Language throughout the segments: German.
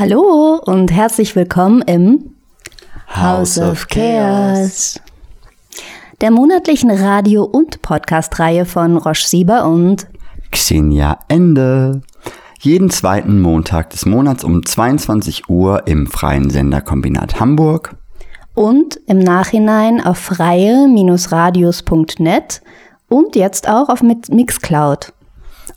Hallo und herzlich willkommen im House of Chaos, der monatlichen Radio- und Podcast-Reihe von Roche Sieber und Xenia Ende. Jeden zweiten Montag des Monats um 22 Uhr im freien Senderkombinat Hamburg. und im Nachhinein auf freie-radios.net und jetzt auch auf Mixcloud.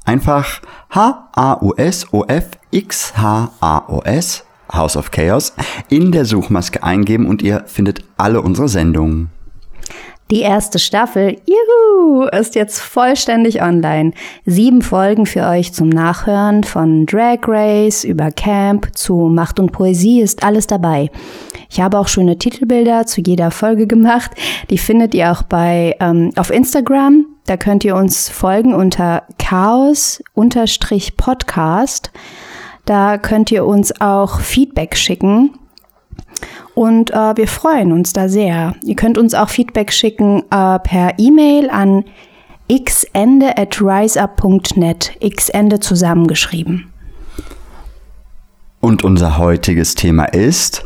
Einfach H-A-U-S-O-F-X-H-A-O-S, House of Chaos, in der Suchmaske eingeben und ihr findet alle unsere Sendungen. Die erste Staffel, juhu, ist jetzt vollständig online. Sieben Folgen für euch zum Nachhören von Drag Race über Camp zu Macht und Poesie ist alles dabei. Ich habe auch schöne Titelbilder zu jeder Folge gemacht. Die findet ihr auch bei ähm, auf Instagram. Da könnt ihr uns folgen unter Chaos-Podcast. Da könnt ihr uns auch Feedback schicken. Und äh, wir freuen uns da sehr. Ihr könnt uns auch Feedback schicken äh, per E-Mail an xende at riseup.net. xende zusammengeschrieben. Und unser heutiges Thema ist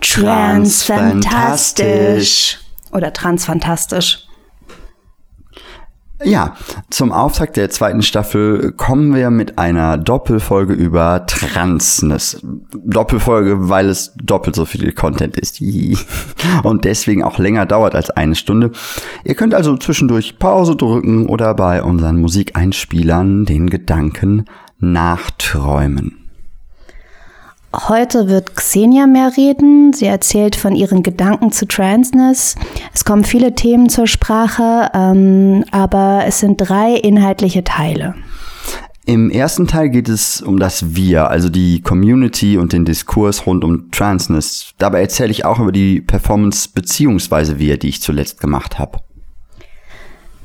Transfantastisch. Oder transfantastisch. Ja, zum Auftakt der zweiten Staffel kommen wir mit einer Doppelfolge über Transness. Doppelfolge, weil es doppelt so viel Content ist. Und deswegen auch länger dauert als eine Stunde. Ihr könnt also zwischendurch Pause drücken oder bei unseren Musikeinspielern den Gedanken nachträumen. Heute wird Xenia mehr reden. Sie erzählt von ihren Gedanken zu Transness. Es kommen viele Themen zur Sprache, ähm, aber es sind drei inhaltliche Teile. Im ersten Teil geht es um das Wir, also die Community und den Diskurs rund um Transness. Dabei erzähle ich auch über die Performance beziehungsweise Wir, die ich zuletzt gemacht habe.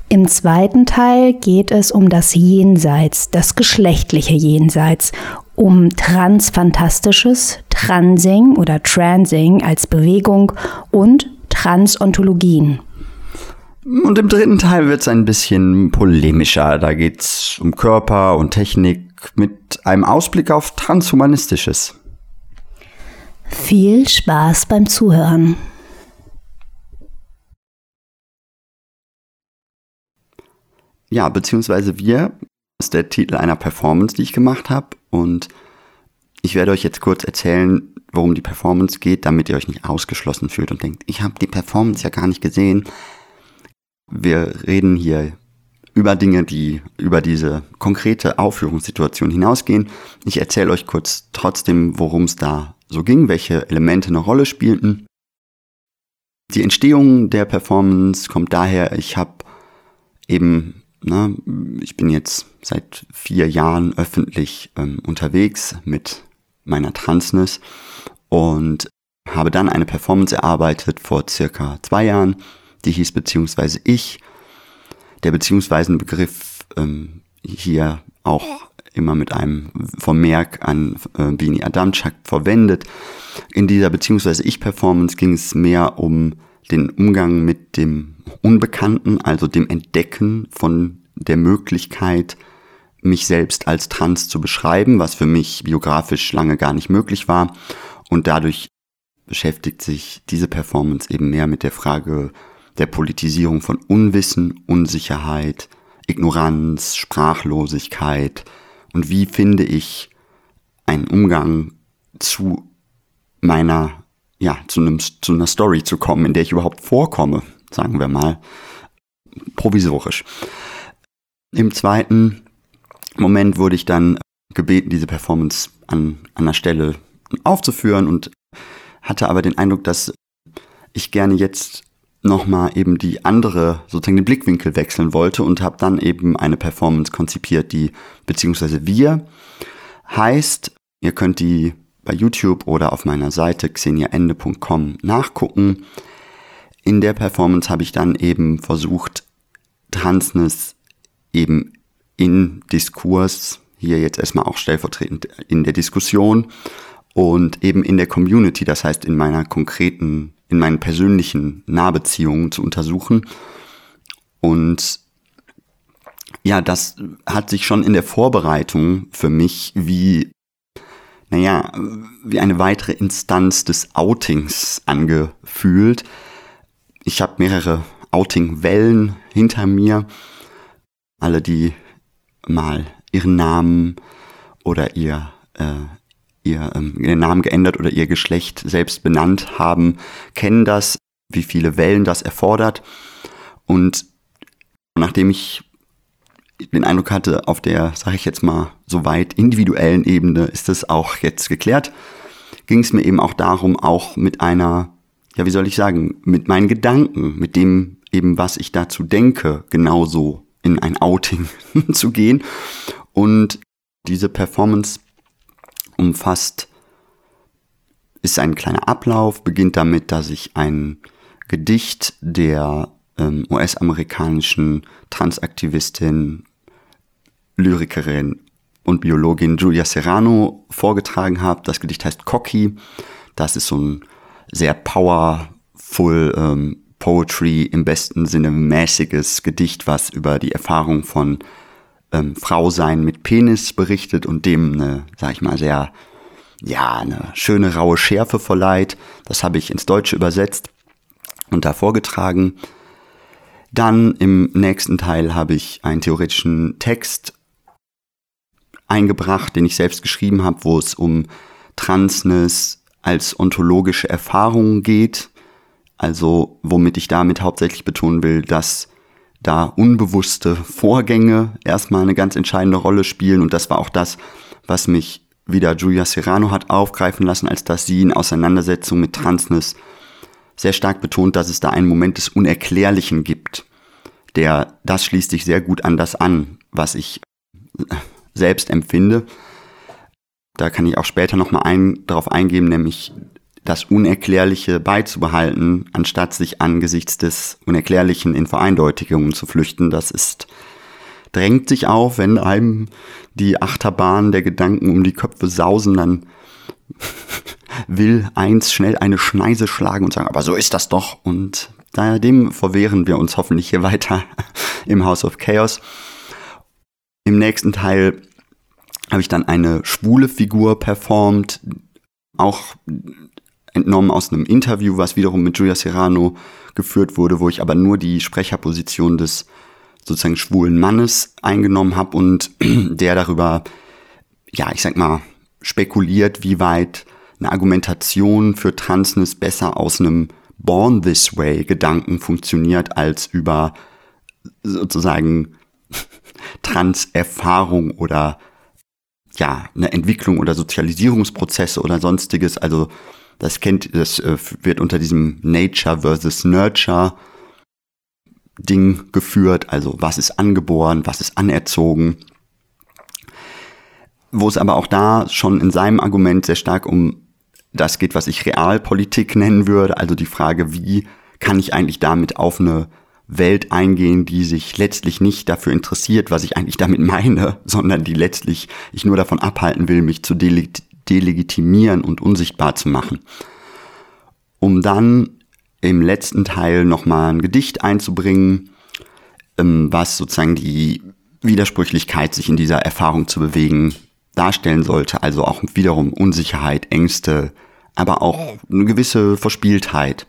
Im zweiten Teil geht es um das Jenseits, das geschlechtliche Jenseits, um Transfantastisches, Transing oder Transing als Bewegung und Transontologien. Und im dritten Teil wird es ein bisschen polemischer. Da geht es um Körper und Technik mit einem Ausblick auf Transhumanistisches. Viel Spaß beim Zuhören. Ja, beziehungsweise wir ist der Titel einer Performance, die ich gemacht habe. Und ich werde euch jetzt kurz erzählen, worum die Performance geht, damit ihr euch nicht ausgeschlossen fühlt und denkt, ich habe die Performance ja gar nicht gesehen. Wir reden hier über Dinge, die über diese konkrete Aufführungssituation hinausgehen. Ich erzähle euch kurz trotzdem, worum es da so ging, welche Elemente eine Rolle spielten. Die Entstehung der Performance kommt daher, ich habe eben, ne, ich bin jetzt seit vier Jahren öffentlich ähm, unterwegs mit meiner Transness und habe dann eine Performance erarbeitet vor circa zwei Jahren, die hieß beziehungsweise ich. Der beziehungsweise Begriff ähm, hier auch immer mit einem Vermerk an äh, Bini Adamczak verwendet. In dieser beziehungsweise Ich-Performance ging es mehr um den Umgang mit dem Unbekannten, also dem Entdecken von der Möglichkeit, mich selbst als trans zu beschreiben, was für mich biografisch lange gar nicht möglich war. Und dadurch beschäftigt sich diese Performance eben mehr mit der Frage der Politisierung von Unwissen, Unsicherheit, Ignoranz, Sprachlosigkeit und wie finde ich einen Umgang zu meiner, ja, zu, einem, zu einer Story zu kommen, in der ich überhaupt vorkomme, sagen wir mal, provisorisch. Im zweiten Moment wurde ich dann gebeten, diese Performance an einer Stelle aufzuführen und hatte aber den Eindruck, dass ich gerne jetzt nochmal eben die andere, sozusagen den Blickwinkel wechseln wollte und habe dann eben eine Performance konzipiert, die beziehungsweise wir heißt, ihr könnt die bei YouTube oder auf meiner Seite xeniaende.com nachgucken. In der Performance habe ich dann eben versucht, Transness eben in Diskurs, hier jetzt erstmal auch stellvertretend in der Diskussion und eben in der Community, das heißt in meiner konkreten, in meinen persönlichen Nahbeziehungen zu untersuchen. Und ja, das hat sich schon in der Vorbereitung für mich wie naja, wie eine weitere Instanz des Outings angefühlt. Ich habe mehrere Outing-Wellen hinter mir. Alle, die mal ihren Namen oder ihr, äh, ihr, ähm, ihren Namen geändert oder ihr Geschlecht selbst benannt haben, kennen das, wie viele Wellen das erfordert. Und nachdem ich den Eindruck hatte, auf der, sage ich jetzt mal, so weit individuellen Ebene ist es auch jetzt geklärt, ging es mir eben auch darum, auch mit einer, ja, wie soll ich sagen, mit meinen Gedanken, mit dem eben, was ich dazu denke, genauso in ein Outing zu gehen. Und diese Performance umfasst, ist ein kleiner Ablauf, beginnt damit, dass ich ein Gedicht der ähm, US-amerikanischen Transaktivistin, Lyrikerin und Biologin Julia Serrano vorgetragen habe. Das Gedicht heißt Cocky. Das ist so ein sehr powerful ähm, Poetry im besten Sinne mäßiges Gedicht, was über die Erfahrung von ähm, Frausein mit Penis berichtet und dem eine, sag ich mal, sehr, ja, eine schöne raue Schärfe verleiht. Das habe ich ins Deutsche übersetzt und da vorgetragen. Dann im nächsten Teil habe ich einen theoretischen Text eingebracht, den ich selbst geschrieben habe, wo es um Transness als ontologische Erfahrung geht. Also womit ich damit hauptsächlich betonen will, dass da unbewusste Vorgänge erstmal eine ganz entscheidende Rolle spielen. Und das war auch das, was mich wieder Julia Serrano hat aufgreifen lassen, als dass sie in Auseinandersetzung mit Transness sehr stark betont, dass es da einen Moment des Unerklärlichen gibt. Der, das schließt sich sehr gut an das an, was ich selbst empfinde. Da kann ich auch später nochmal ein, darauf eingehen, nämlich das Unerklärliche beizubehalten, anstatt sich angesichts des Unerklärlichen in Vereindeutigungen zu flüchten. Das ist, drängt sich auf, wenn einem die Achterbahn der Gedanken um die Köpfe sausen, dann will eins schnell eine Schneise schlagen und sagen, aber so ist das doch. Und daher dem verwehren wir uns hoffentlich hier weiter im House of Chaos. Im nächsten Teil habe ich dann eine schwule Figur performt, auch entnommen aus einem Interview, was wiederum mit Julia Serrano geführt wurde, wo ich aber nur die Sprecherposition des sozusagen schwulen Mannes eingenommen habe und der darüber, ja, ich sag mal, spekuliert, wie weit eine Argumentation für Transness besser aus einem Born This Way Gedanken funktioniert als über sozusagen Trans-Erfahrung oder ja, eine Entwicklung oder Sozialisierungsprozesse oder sonstiges. Also das kennt, das äh, wird unter diesem Nature versus Nurture Ding geführt. Also was ist angeboren, was ist anerzogen. Wo es aber auch da schon in seinem Argument sehr stark um das geht, was ich Realpolitik nennen würde. Also die Frage, wie kann ich eigentlich damit auf eine Welt eingehen, die sich letztlich nicht dafür interessiert, was ich eigentlich damit meine, sondern die letztlich ich nur davon abhalten will, mich zu delegitimieren und unsichtbar zu machen. Um dann im letzten Teil nochmal ein Gedicht einzubringen, ähm, was sozusagen die Widersprüchlichkeit, sich in dieser Erfahrung zu bewegen, darstellen sollte. Also auch wiederum Unsicherheit, Ängste, aber auch eine gewisse Verspieltheit.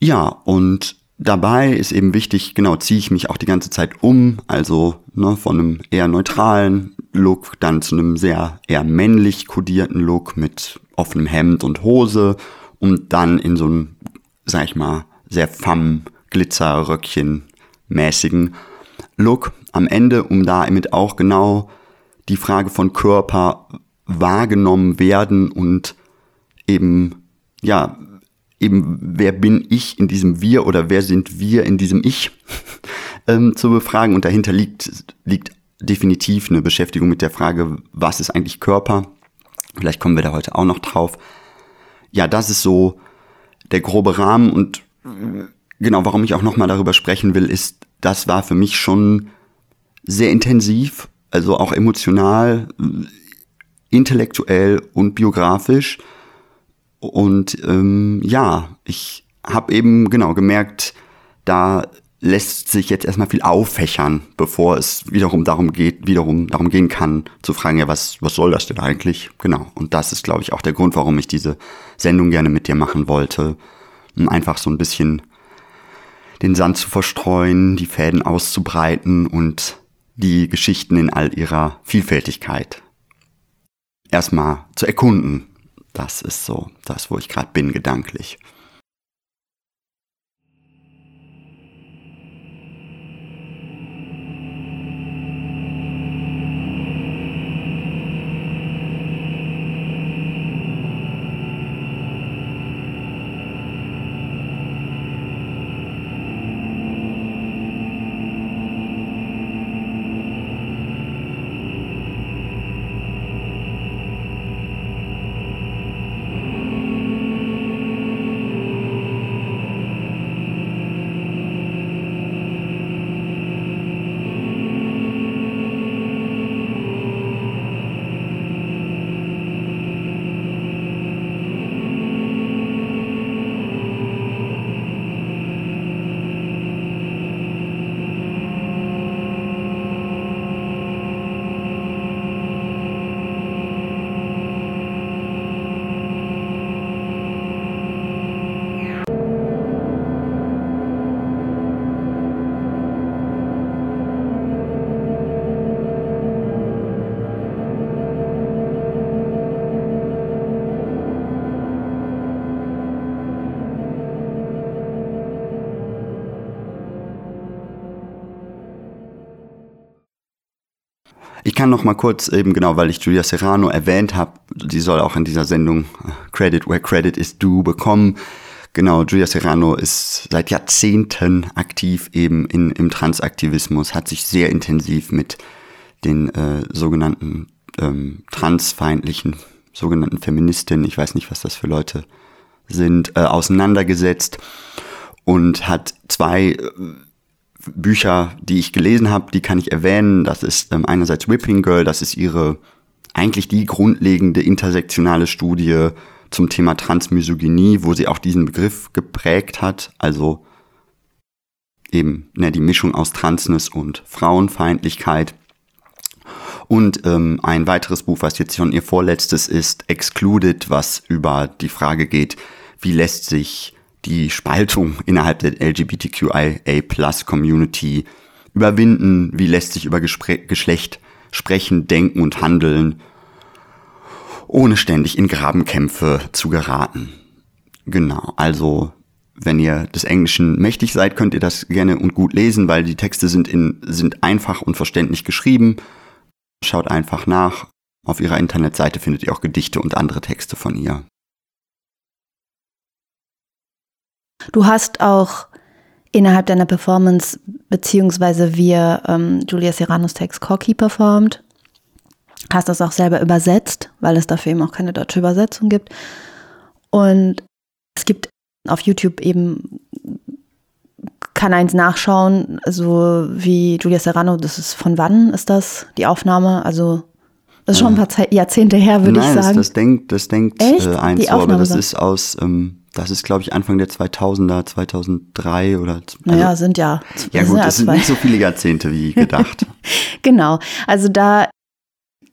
Ja, und dabei ist eben wichtig, genau, ziehe ich mich auch die ganze Zeit um, also ne, von einem eher neutralen Look dann zu einem sehr eher männlich kodierten Look mit offenem Hemd und Hose und dann in so einem, sag ich mal, sehr femme Glitzerröckchen mäßigen Look am Ende, um da damit auch genau die Frage von Körper wahrgenommen werden und eben, ja, eben, wer bin ich in diesem Wir oder wer sind wir in diesem Ich ähm, zu befragen. Und dahinter liegt, liegt definitiv eine Beschäftigung mit der Frage, was ist eigentlich Körper? Vielleicht kommen wir da heute auch noch drauf. Ja, das ist so der grobe Rahmen und genau, warum ich auch nochmal darüber sprechen will, ist, das war für mich schon sehr intensiv, also auch emotional, intellektuell und biografisch. Und ähm, ja, ich habe eben genau gemerkt, da lässt sich jetzt erstmal viel auffächern, bevor es wiederum darum geht, wiederum darum gehen kann, zu fragen, ja, was, was soll das denn eigentlich? Genau. Und das ist, glaube ich, auch der Grund, warum ich diese Sendung gerne mit dir machen wollte. Um einfach so ein bisschen den Sand zu verstreuen, die Fäden auszubreiten und die Geschichten in all ihrer Vielfältigkeit erstmal zu erkunden. Das ist so das, wo ich gerade bin, gedanklich. Kann noch mal kurz eben genau, weil ich Julia Serrano erwähnt habe, die soll auch in dieser Sendung äh, Credit where Credit is due bekommen. Genau, Julia Serrano ist seit Jahrzehnten aktiv eben in, im Transaktivismus, hat sich sehr intensiv mit den äh, sogenannten ähm, transfeindlichen, sogenannten Feministinnen, ich weiß nicht, was das für Leute sind, äh, auseinandergesetzt und hat zwei äh, Bücher, die ich gelesen habe, die kann ich erwähnen. Das ist ähm, einerseits Whipping Girl, das ist ihre eigentlich die grundlegende intersektionale Studie zum Thema Transmisogynie, wo sie auch diesen Begriff geprägt hat, also eben ne, die Mischung aus Transness und Frauenfeindlichkeit. Und ähm, ein weiteres Buch, was jetzt schon ihr vorletztes ist, Excluded, was über die Frage geht, wie lässt sich die Spaltung innerhalb der LGBTQIA-Plus-Community überwinden? Wie lässt sich über Gespr Geschlecht sprechen, denken und handeln, ohne ständig in Grabenkämpfe zu geraten? Genau, also wenn ihr des Englischen mächtig seid, könnt ihr das gerne und gut lesen, weil die Texte sind, in, sind einfach und verständlich geschrieben. Schaut einfach nach. Auf ihrer Internetseite findet ihr auch Gedichte und andere Texte von ihr. Du hast auch innerhalb deiner Performance, beziehungsweise wir, ähm, Julia Serranos Text Cocky performt. Hast das auch selber übersetzt, weil es dafür eben auch keine deutsche Übersetzung gibt. Und es gibt auf YouTube eben, kann eins nachschauen, so wie Julia Serrano, das ist von wann ist das, die Aufnahme? Also das ist schon ein paar Jahrzehnte her, würde ich sagen. Das denkt, das denkt Echt? Äh, eins so, aber das ist aus ähm, das ist, glaube ich, Anfang der 2000er, 2003 oder. Also, naja, sind ja. Ja, gut, das sind nicht so viele Jahrzehnte wie gedacht. genau. Also da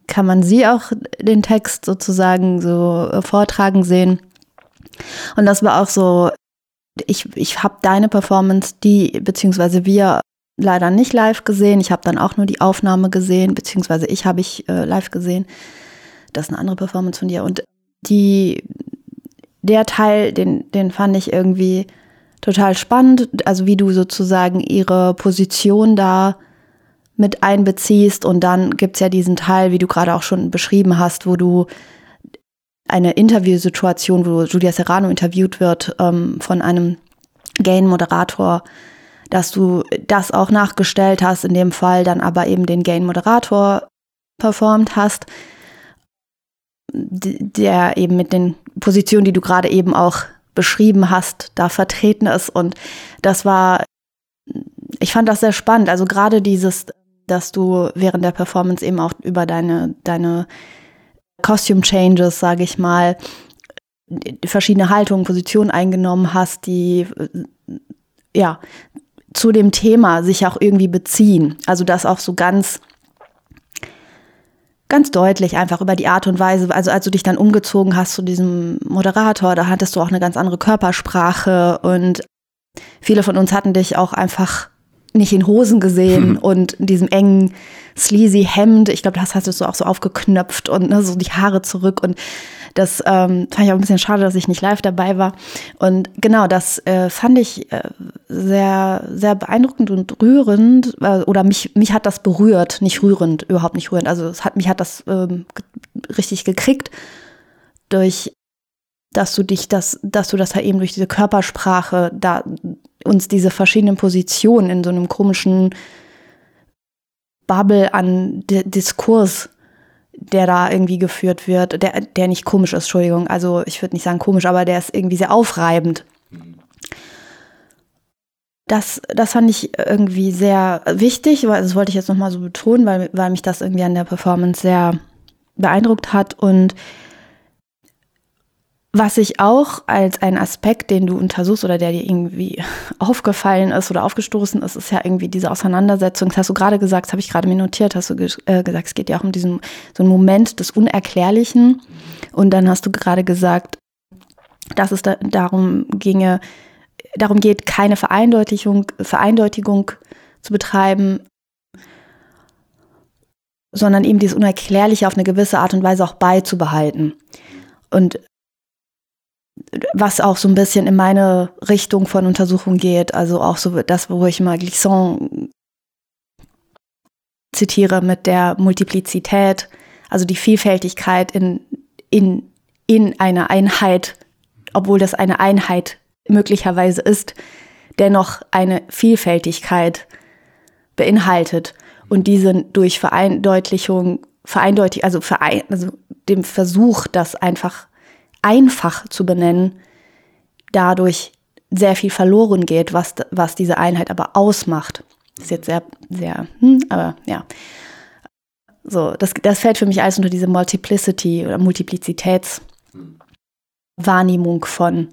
kann man sie auch den Text sozusagen so äh, vortragen sehen. Und das war auch so, ich, ich habe deine Performance, die, beziehungsweise wir leider nicht live gesehen. Ich habe dann auch nur die Aufnahme gesehen, beziehungsweise ich habe ich äh, live gesehen. Das ist eine andere Performance von dir. Und die, der Teil, den, den fand ich irgendwie total spannend. Also wie du sozusagen ihre Position da mit einbeziehst. Und dann gibt es ja diesen Teil, wie du gerade auch schon beschrieben hast, wo du eine Interviewsituation, wo Julia Serrano interviewt wird ähm, von einem Gain-Moderator, dass du das auch nachgestellt hast, in dem Fall dann aber eben den Gain-Moderator performt hast der eben mit den Positionen, die du gerade eben auch beschrieben hast, da vertreten ist. Und das war, ich fand das sehr spannend. Also gerade dieses, dass du während der Performance eben auch über deine, deine Costume Changes, sage ich mal, verschiedene Haltungen, Positionen eingenommen hast, die ja zu dem Thema sich auch irgendwie beziehen. Also das auch so ganz ganz deutlich einfach über die Art und Weise, also als du dich dann umgezogen hast zu diesem Moderator, da hattest du auch eine ganz andere Körpersprache und viele von uns hatten dich auch einfach nicht in Hosen gesehen und in diesem engen, sleazy Hemd. Ich glaube, das hast du auch so aufgeknöpft und ne, so die Haare zurück und das ähm, fand ich auch ein bisschen schade, dass ich nicht live dabei war. Und genau, das äh, fand ich äh, sehr, sehr beeindruckend und rührend. Äh, oder mich, mich hat das berührt, nicht rührend, überhaupt nicht rührend. Also es hat, mich hat das ähm, richtig gekriegt durch dass du dich das, dass du das halt eben durch diese Körpersprache da uns diese verschiedenen Positionen in so einem komischen Bubble an D Diskurs der da irgendwie geführt wird, der, der nicht komisch ist, Entschuldigung. Also ich würde nicht sagen komisch, aber der ist irgendwie sehr aufreibend. Das, das fand ich irgendwie sehr wichtig, weil das wollte ich jetzt nochmal so betonen, weil, weil mich das irgendwie an der Performance sehr beeindruckt hat. Und was ich auch als einen Aspekt, den du untersuchst oder der dir irgendwie aufgefallen ist oder aufgestoßen ist, ist ja irgendwie diese Auseinandersetzung. Das hast du gerade gesagt, das habe ich gerade mir notiert, hast du äh, gesagt, es geht ja auch um diesen so einen Moment des Unerklärlichen. Und dann hast du gerade gesagt, dass es da, darum ginge, darum geht, keine Vereindeutigung, Vereindeutigung zu betreiben, sondern eben dieses Unerklärliche auf eine gewisse Art und Weise auch beizubehalten. Und was auch so ein bisschen in meine Richtung von Untersuchung geht. Also auch so das, wo ich mal Glissant zitiere mit der Multiplizität, also die Vielfältigkeit in, in, in einer Einheit, obwohl das eine Einheit möglicherweise ist, dennoch eine Vielfältigkeit beinhaltet und diese durch Vereindeutlichung, vereindeutig, also, verein, also dem Versuch, das einfach einfach zu benennen, dadurch sehr viel verloren geht, was, was diese Einheit aber ausmacht. Das ist jetzt sehr, sehr, hm, aber ja. So, das, das fällt für mich alles unter diese Multiplicity oder Multiplizitätswahrnehmung von,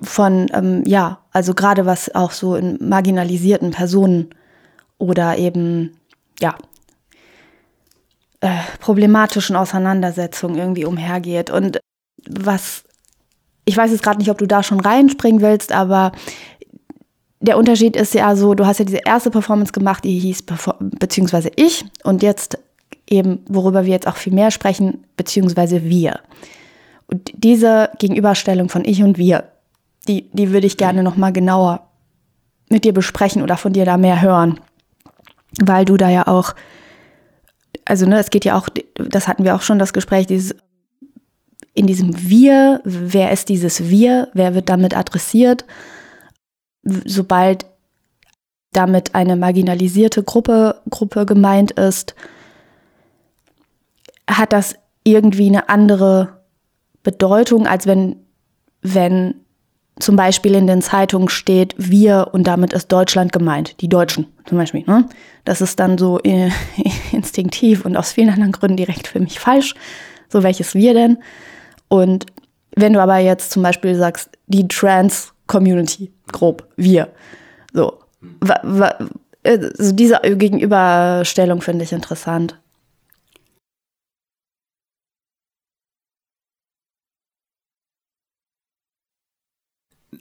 von, ähm, ja, also gerade was auch so in marginalisierten Personen oder eben, ja, äh, problematischen Auseinandersetzungen irgendwie umhergeht. Und was, ich weiß jetzt gerade nicht, ob du da schon reinspringen willst, aber der Unterschied ist ja so, du hast ja diese erste Performance gemacht, die hieß, beziehungsweise ich, und jetzt eben, worüber wir jetzt auch viel mehr sprechen, beziehungsweise wir. Und diese Gegenüberstellung von ich und wir, die, die würde ich gerne nochmal genauer mit dir besprechen oder von dir da mehr hören, weil du da ja auch also ne, es geht ja auch, das hatten wir auch schon das Gespräch, dieses in diesem Wir, wer ist dieses Wir, wer wird damit adressiert, sobald damit eine marginalisierte Gruppe, Gruppe gemeint ist, hat das irgendwie eine andere Bedeutung, als wenn, wenn zum Beispiel in den Zeitungen steht, wir und damit ist Deutschland gemeint, die Deutschen zum Beispiel. Ne? Das ist dann so äh, instinktiv und aus vielen anderen Gründen direkt für mich falsch. So welches wir denn? Und wenn du aber jetzt zum Beispiel sagst, die Trans-Community, grob, wir, so, also diese Gegenüberstellung finde ich interessant.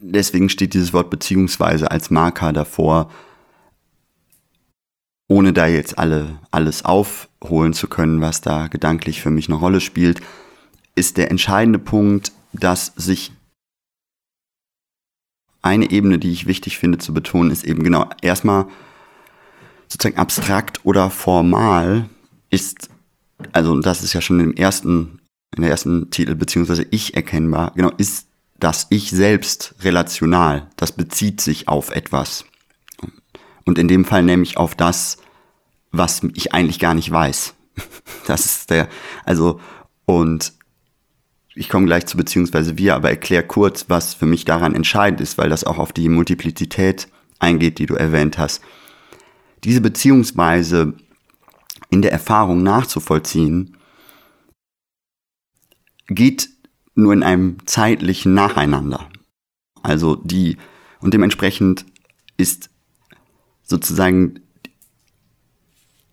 deswegen steht dieses Wort beziehungsweise als Marker davor, ohne da jetzt alle, alles aufholen zu können, was da gedanklich für mich eine Rolle spielt, ist der entscheidende Punkt, dass sich eine Ebene, die ich wichtig finde zu betonen, ist eben genau erstmal sozusagen abstrakt oder formal ist, also das ist ja schon im ersten, in der ersten Titel beziehungsweise ich erkennbar, genau, ist das Ich selbst relational, das bezieht sich auf etwas. Und in dem Fall nämlich auf das, was ich eigentlich gar nicht weiß. Das ist der, also, und ich komme gleich zu beziehungsweise wir, aber erklär kurz, was für mich daran entscheidend ist, weil das auch auf die Multiplizität eingeht, die du erwähnt hast. Diese Beziehungsweise in der Erfahrung nachzuvollziehen, geht nur in einem zeitlichen Nacheinander. Also die Und dementsprechend ist sozusagen,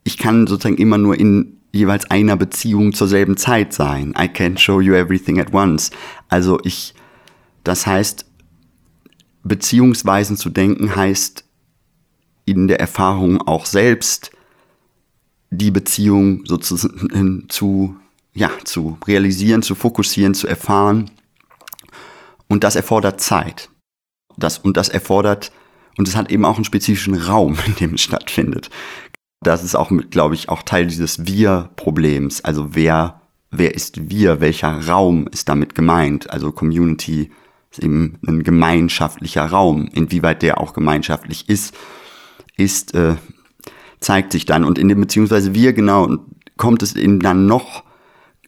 ich kann sozusagen immer nur in jeweils einer Beziehung zur selben Zeit sein. I can't show you everything at once. Also ich, das heißt, Beziehungsweisen zu denken heißt in der Erfahrung auch selbst die Beziehung sozusagen zu, ja, zu realisieren, zu fokussieren, zu erfahren. Und das erfordert Zeit. Das, und das erfordert, und es hat eben auch einen spezifischen Raum, in dem es stattfindet. Das ist auch, glaube ich, auch Teil dieses Wir-Problems. Also wer, wer ist wir? Welcher Raum ist damit gemeint? Also Community ist eben ein gemeinschaftlicher Raum. Inwieweit der auch gemeinschaftlich ist, ist, äh, zeigt sich dann. Und in dem, beziehungsweise wir genau, kommt es eben dann noch,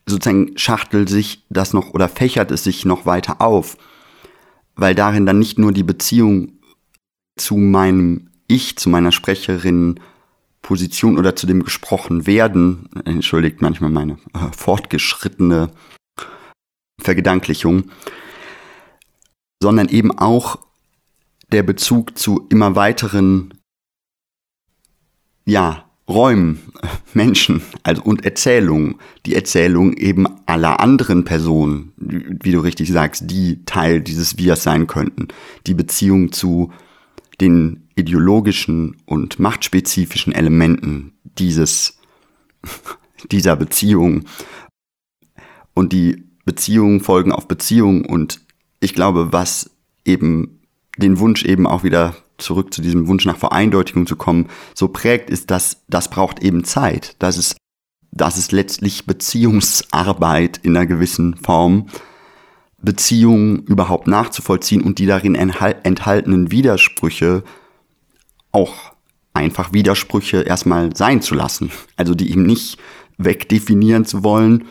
sozusagen schachtelt sich das noch oder fächert es sich noch weiter auf, weil darin dann nicht nur die Beziehung zu meinem Ich, zu meiner Sprecherin, Position oder zu dem gesprochen werden, entschuldigt manchmal meine äh, fortgeschrittene Vergedanklichung, sondern eben auch der Bezug zu immer weiteren, ja, Räumen, Menschen also und Erzählungen, die Erzählung eben aller anderen Personen, wie du richtig sagst, die Teil dieses Wirs sein könnten, die Beziehung zu den ideologischen und machtspezifischen Elementen dieses, dieser Beziehung. Und die Beziehungen folgen auf Beziehungen. Und ich glaube, was eben den Wunsch eben auch wieder zurück zu diesem Wunsch nach Vereindeutigung zu kommen, so prägt, ist, dass das braucht eben Zeit. Das ist, das ist letztlich Beziehungsarbeit in einer gewissen Form, Beziehungen überhaupt nachzuvollziehen und die darin enthaltenen Widersprüche auch einfach Widersprüche erstmal sein zu lassen. Also die eben nicht wegdefinieren zu wollen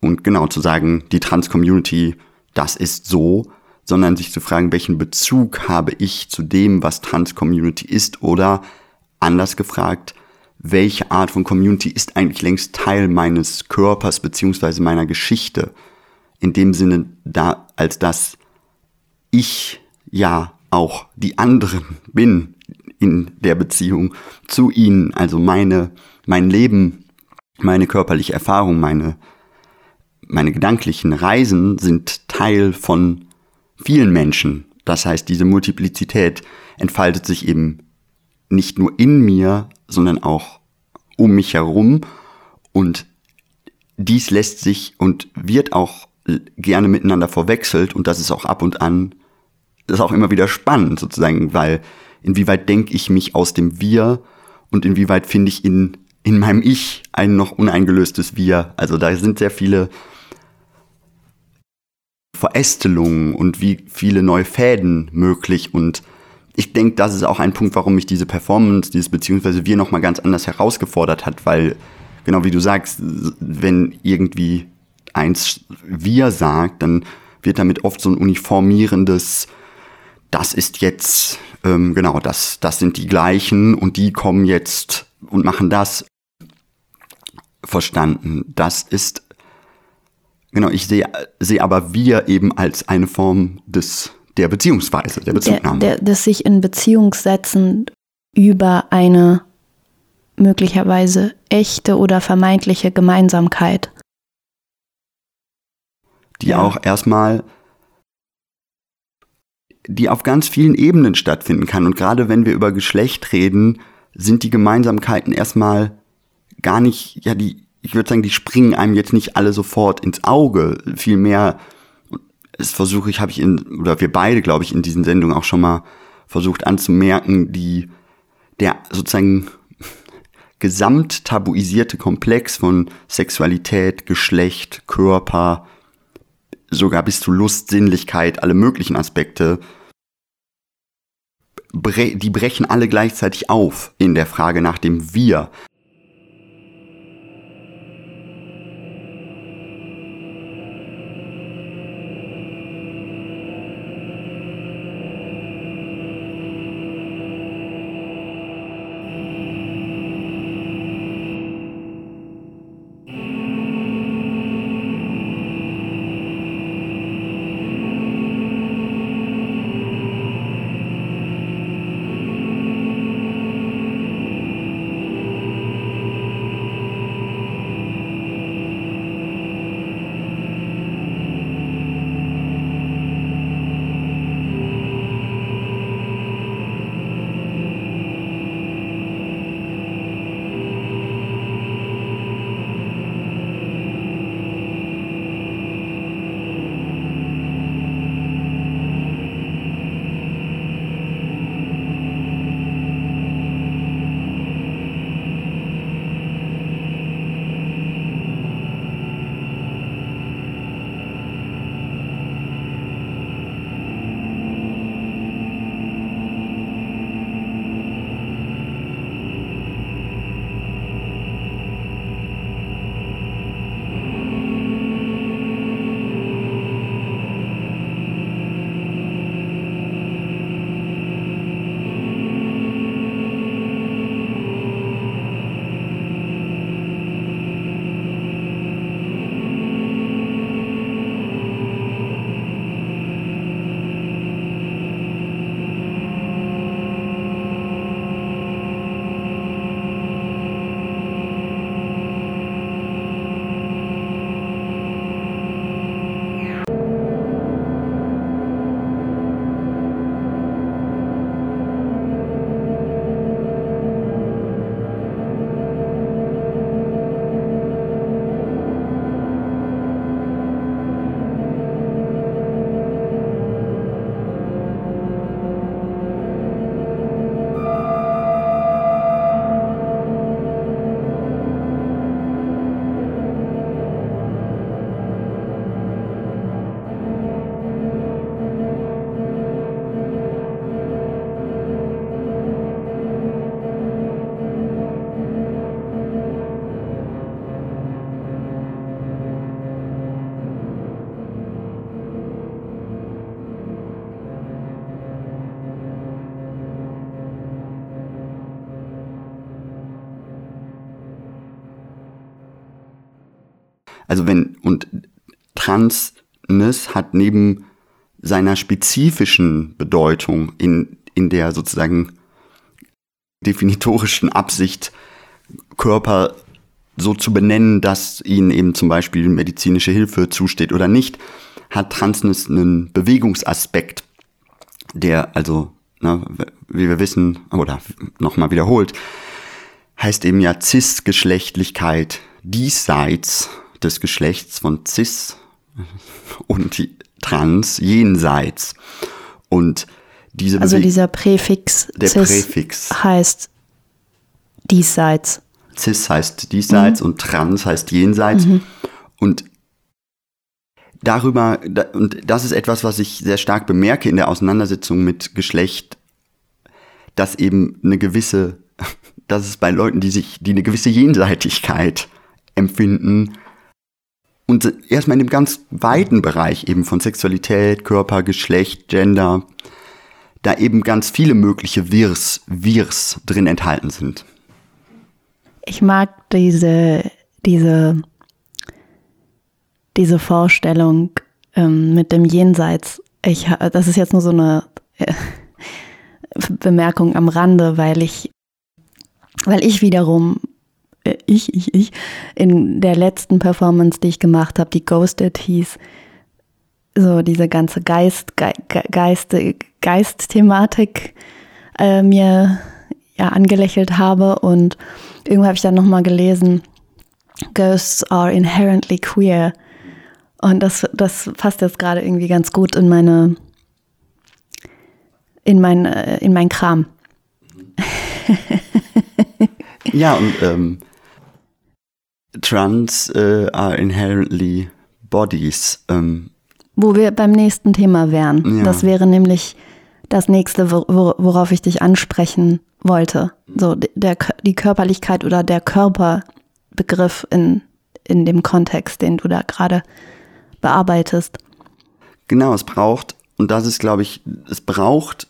und genau zu sagen, die Trans-Community das ist so, sondern sich zu fragen, welchen Bezug habe ich zu dem, was Trans-Community ist oder anders gefragt, welche Art von Community ist eigentlich längst Teil meines Körpers beziehungsweise meiner Geschichte. In dem Sinne, da, als dass ich ja auch die anderen bin in der Beziehung zu ihnen, also meine, mein Leben, meine körperliche Erfahrung, meine meine gedanklichen Reisen sind Teil von vielen Menschen. Das heißt, diese Multiplizität entfaltet sich eben nicht nur in mir, sondern auch um mich herum. Und dies lässt sich und wird auch gerne miteinander verwechselt. Und das ist auch ab und an, das ist auch immer wieder spannend sozusagen, weil inwieweit denke ich mich aus dem Wir und inwieweit finde ich in, in meinem Ich ein noch uneingelöstes Wir. Also da sind sehr viele Verästelungen und wie viele neue Fäden möglich und ich denke, das ist auch ein Punkt, warum mich diese Performance, dieses beziehungsweise wir nochmal ganz anders herausgefordert hat, weil, genau wie du sagst, wenn irgendwie eins wir sagt, dann wird damit oft so ein uniformierendes, das ist jetzt, ähm, genau, das, das sind die gleichen und die kommen jetzt und machen das verstanden. Das ist Genau, ich sehe, sehe aber wir eben als eine Form des, der Beziehungsweise, der Bezugnahme. Der, der, des sich in Beziehung setzen über eine möglicherweise echte oder vermeintliche Gemeinsamkeit. Die ja. auch erstmal, die auf ganz vielen Ebenen stattfinden kann. Und gerade wenn wir über Geschlecht reden, sind die Gemeinsamkeiten erstmal gar nicht, ja, die, ich würde sagen, die springen einem jetzt nicht alle sofort ins Auge. Vielmehr, das versuche ich, habe ich in, oder wir beide, glaube ich, in diesen Sendungen auch schon mal versucht anzumerken, die, der sozusagen gesamt tabuisierte Komplex von Sexualität, Geschlecht, Körper, sogar bis zu Lust, Sinnlichkeit, alle möglichen Aspekte, die brechen alle gleichzeitig auf in der Frage nach dem Wir. Also wenn, und Transness hat neben seiner spezifischen Bedeutung in, in der sozusagen definitorischen Absicht, Körper so zu benennen, dass ihnen eben zum Beispiel medizinische Hilfe zusteht oder nicht, hat Transness einen Bewegungsaspekt, der also, ne, wie wir wissen, oder nochmal wiederholt, heißt eben ja Cis-Geschlechtlichkeit diesseits des Geschlechts von Cis und Trans jenseits. Und diese also dieser Präfix, der Cis Präfix heißt diesseits. Cis heißt diesseits mhm. und Trans heißt jenseits. Mhm. Und darüber, und das ist etwas, was ich sehr stark bemerke in der Auseinandersetzung mit Geschlecht, dass eben eine gewisse, dass es bei Leuten, die sich, die eine gewisse Jenseitigkeit empfinden, und erstmal in dem ganz weiten Bereich eben von Sexualität, Körper, Geschlecht, Gender, da eben ganz viele mögliche Wirs, Wirs drin enthalten sind. Ich mag diese, diese, diese Vorstellung ähm, mit dem Jenseits. Ich, das ist jetzt nur so eine äh, Bemerkung am Rande, weil ich, weil ich wiederum äh, ich, ich, ich, in der letzten Performance, die ich gemacht habe, die Ghosted hieß, so diese ganze Geist, Ge Geist, Geist-Thematik äh, mir ja angelächelt habe und irgendwo habe ich dann nochmal gelesen, Ghosts are inherently queer. Und das, das passt jetzt gerade irgendwie ganz gut in meine, in mein, äh, in mein Kram. ja, und ähm, Trans äh, are inherently bodies. Ähm. Wo wir beim nächsten Thema wären. Ja. Das wäre nämlich das nächste, worauf ich dich ansprechen wollte. So der, die Körperlichkeit oder der Körperbegriff in, in dem Kontext, den du da gerade bearbeitest. Genau, es braucht, und das ist, glaube ich, es braucht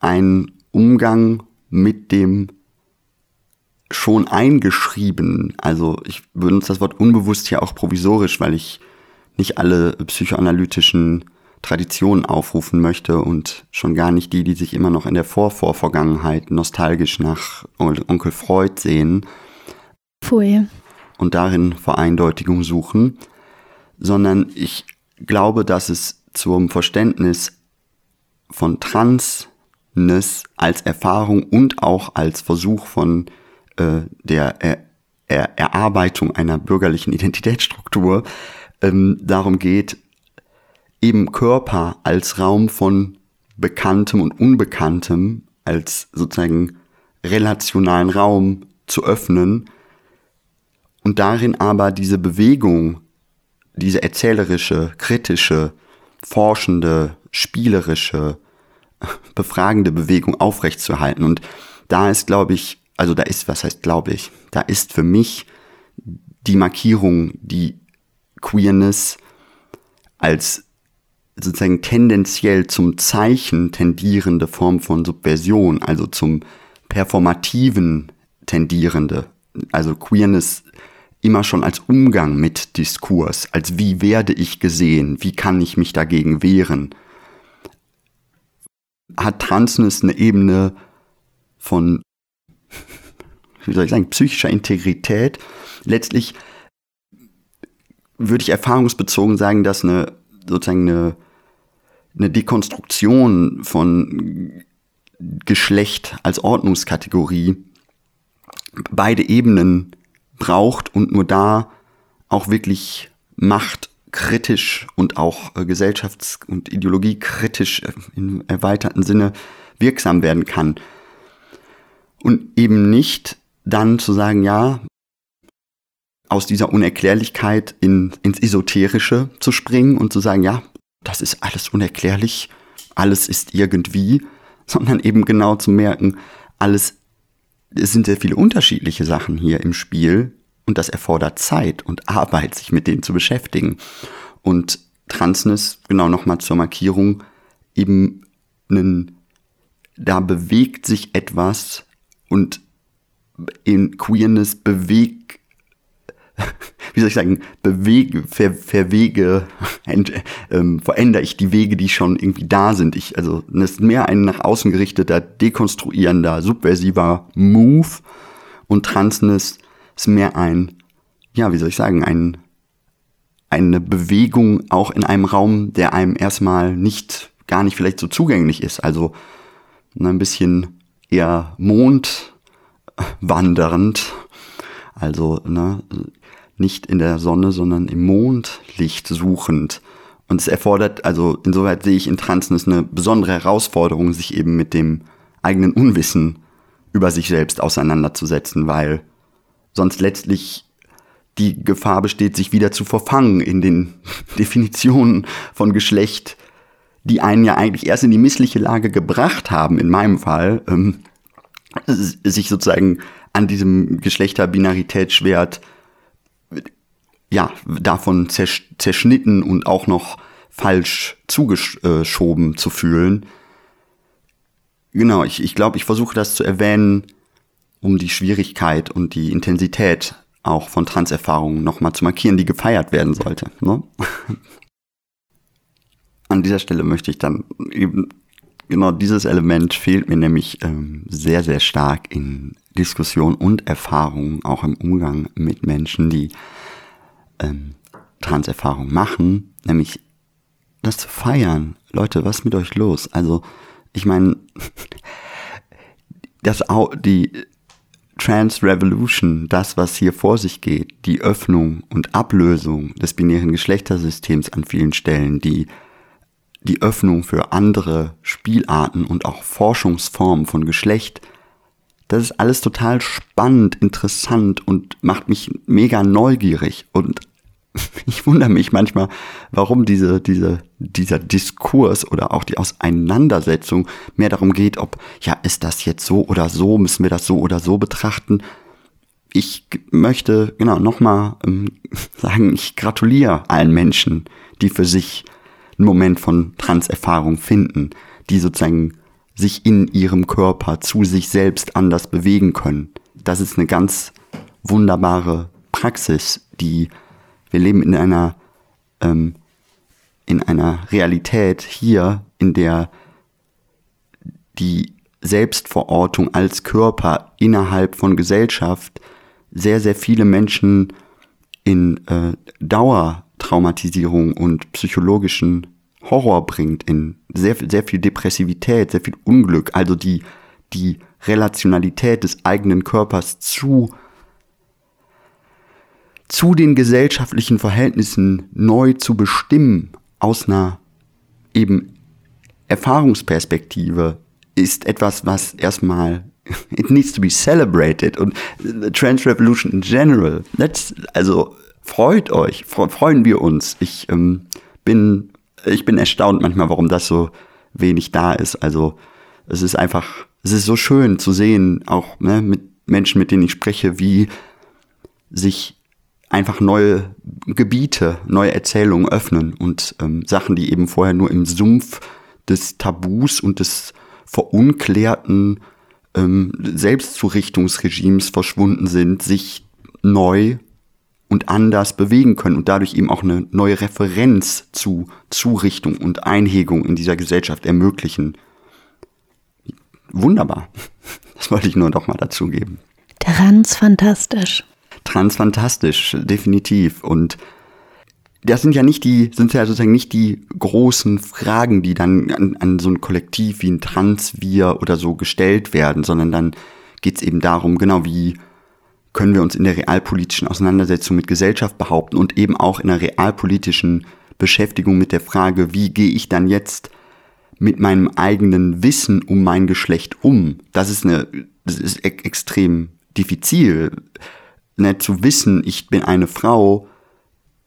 einen Umgang mit dem schon eingeschrieben. Also ich benutze das Wort unbewusst hier auch provisorisch, weil ich nicht alle psychoanalytischen Traditionen aufrufen möchte und schon gar nicht die, die sich immer noch in der Vorvorvergangenheit nostalgisch nach Onkel Freud sehen. Pfui. Und darin Vereindeutigung suchen, sondern ich glaube, dass es zum Verständnis von Transness als Erfahrung und auch als Versuch von äh, der er er Erarbeitung einer bürgerlichen Identitätsstruktur ähm, darum geht, eben Körper als Raum von Bekanntem und Unbekanntem, als sozusagen relationalen Raum zu öffnen und darin aber diese Bewegung, diese erzählerische, kritische, forschende, spielerische, befragende Bewegung aufrechtzuerhalten. Und da ist, glaube ich, also da ist, was heißt glaube ich, da ist für mich die Markierung, die Queerness als sozusagen tendenziell zum Zeichen tendierende Form von Subversion, also zum performativen tendierende, also Queerness immer schon als Umgang mit Diskurs, als wie werde ich gesehen, wie kann ich mich dagegen wehren, hat Transness eine Ebene von wie soll ich sagen, psychischer Integrität. Letztlich würde ich erfahrungsbezogen sagen, dass eine sozusagen eine, eine Dekonstruktion von Geschlecht als Ordnungskategorie beide Ebenen braucht und nur da auch wirklich machtkritisch und auch äh, gesellschafts- und ideologiekritisch äh, im erweiterten Sinne wirksam werden kann. Und eben nicht dann zu sagen, ja, aus dieser Unerklärlichkeit in, ins Esoterische zu springen und zu sagen, ja, das ist alles unerklärlich, alles ist irgendwie, sondern eben genau zu merken, alles, es sind sehr viele unterschiedliche Sachen hier im Spiel und das erfordert Zeit und Arbeit, sich mit denen zu beschäftigen. Und Transness, genau nochmal zur Markierung, eben einen, da bewegt sich etwas und in Queerness bewegt, wie soll ich sagen, bewege, ver, verwege, ent, ähm, verändere ich die Wege, die schon irgendwie da sind. Ich, also, es ist mehr ein nach außen gerichteter, dekonstruierender, subversiver Move und Transness ist mehr ein, ja, wie soll ich sagen, ein, eine Bewegung auch in einem Raum, der einem erstmal nicht, gar nicht vielleicht so zugänglich ist. Also, ne, ein bisschen eher mondwandernd. Also, ne, nicht in der Sonne, sondern im Mondlicht suchend. Und es erfordert, also insoweit sehe ich in Transness eine besondere Herausforderung, sich eben mit dem eigenen Unwissen über sich selbst auseinanderzusetzen, weil sonst letztlich die Gefahr besteht, sich wieder zu verfangen in den Definitionen von Geschlecht, die einen ja eigentlich erst in die missliche Lage gebracht haben, in meinem Fall, ähm, sich sozusagen an diesem Geschlechterbinaritätsschwert ja, davon zersch zerschnitten und auch noch falsch zugeschoben zu fühlen. Genau, ich, ich glaube, ich versuche das zu erwähnen, um die Schwierigkeit und die Intensität auch von Transerfahrungen nochmal zu markieren, die gefeiert werden sollte. Ne? An dieser Stelle möchte ich dann eben, genau dieses Element fehlt mir nämlich ähm, sehr, sehr stark in Diskussion und Erfahrung, auch im Umgang mit Menschen, die ähm, Transerfahrung machen, nämlich das zu feiern. Leute, was ist mit euch los? Also, ich meine, das die Trans Revolution, das, was hier vor sich geht, die Öffnung und Ablösung des binären Geschlechtersystems an vielen Stellen, die die Öffnung für andere Spielarten und auch Forschungsformen von Geschlecht, das ist alles total spannend, interessant und macht mich mega neugierig. Und ich wundere mich manchmal, warum diese, diese, dieser Diskurs oder auch die Auseinandersetzung mehr darum geht, ob, ja, ist das jetzt so oder so, müssen wir das so oder so betrachten. Ich möchte, genau, nochmal ähm, sagen, ich gratuliere allen Menschen, die für sich einen Moment von Transerfahrung finden, die sozusagen sich in ihrem Körper zu sich selbst anders bewegen können. Das ist eine ganz wunderbare Praxis, die wir leben in einer ähm, in einer Realität hier, in der die Selbstverortung als Körper innerhalb von Gesellschaft sehr, sehr viele Menschen in äh, Dauertraumatisierung und psychologischen Horror bringt, in sehr, sehr viel Depressivität, sehr viel Unglück, also die, die Relationalität des eigenen Körpers zu, zu den gesellschaftlichen Verhältnissen neu zu bestimmen, aus einer eben Erfahrungsperspektive, ist etwas, was erstmal it needs to be celebrated und the Trans Revolution in general. Let's, also freut euch, freuen wir uns. Ich ähm, bin ich bin erstaunt manchmal, warum das so wenig da ist. Also es ist einfach, es ist so schön zu sehen, auch ne, mit Menschen, mit denen ich spreche, wie sich einfach neue Gebiete, neue Erzählungen öffnen und ähm, Sachen, die eben vorher nur im Sumpf des Tabus und des verunklärten ähm, Selbstzurichtungsregimes verschwunden sind, sich neu und anders bewegen können und dadurch eben auch eine neue Referenz zu Zurichtung und Einhegung in dieser Gesellschaft ermöglichen. Wunderbar. Das wollte ich nur noch mal dazugeben. Transfantastisch. Transfantastisch, definitiv. Und das sind ja nicht die, sind ja sozusagen nicht die großen Fragen, die dann an, an so ein Kollektiv wie ein Transvir oder so gestellt werden, sondern dann geht es eben darum, genau wie können wir uns in der realpolitischen Auseinandersetzung mit Gesellschaft behaupten und eben auch in der realpolitischen Beschäftigung mit der Frage, wie gehe ich dann jetzt mit meinem eigenen Wissen um mein Geschlecht um? Das ist eine, das ist e extrem diffizil, ne, zu wissen, ich bin eine Frau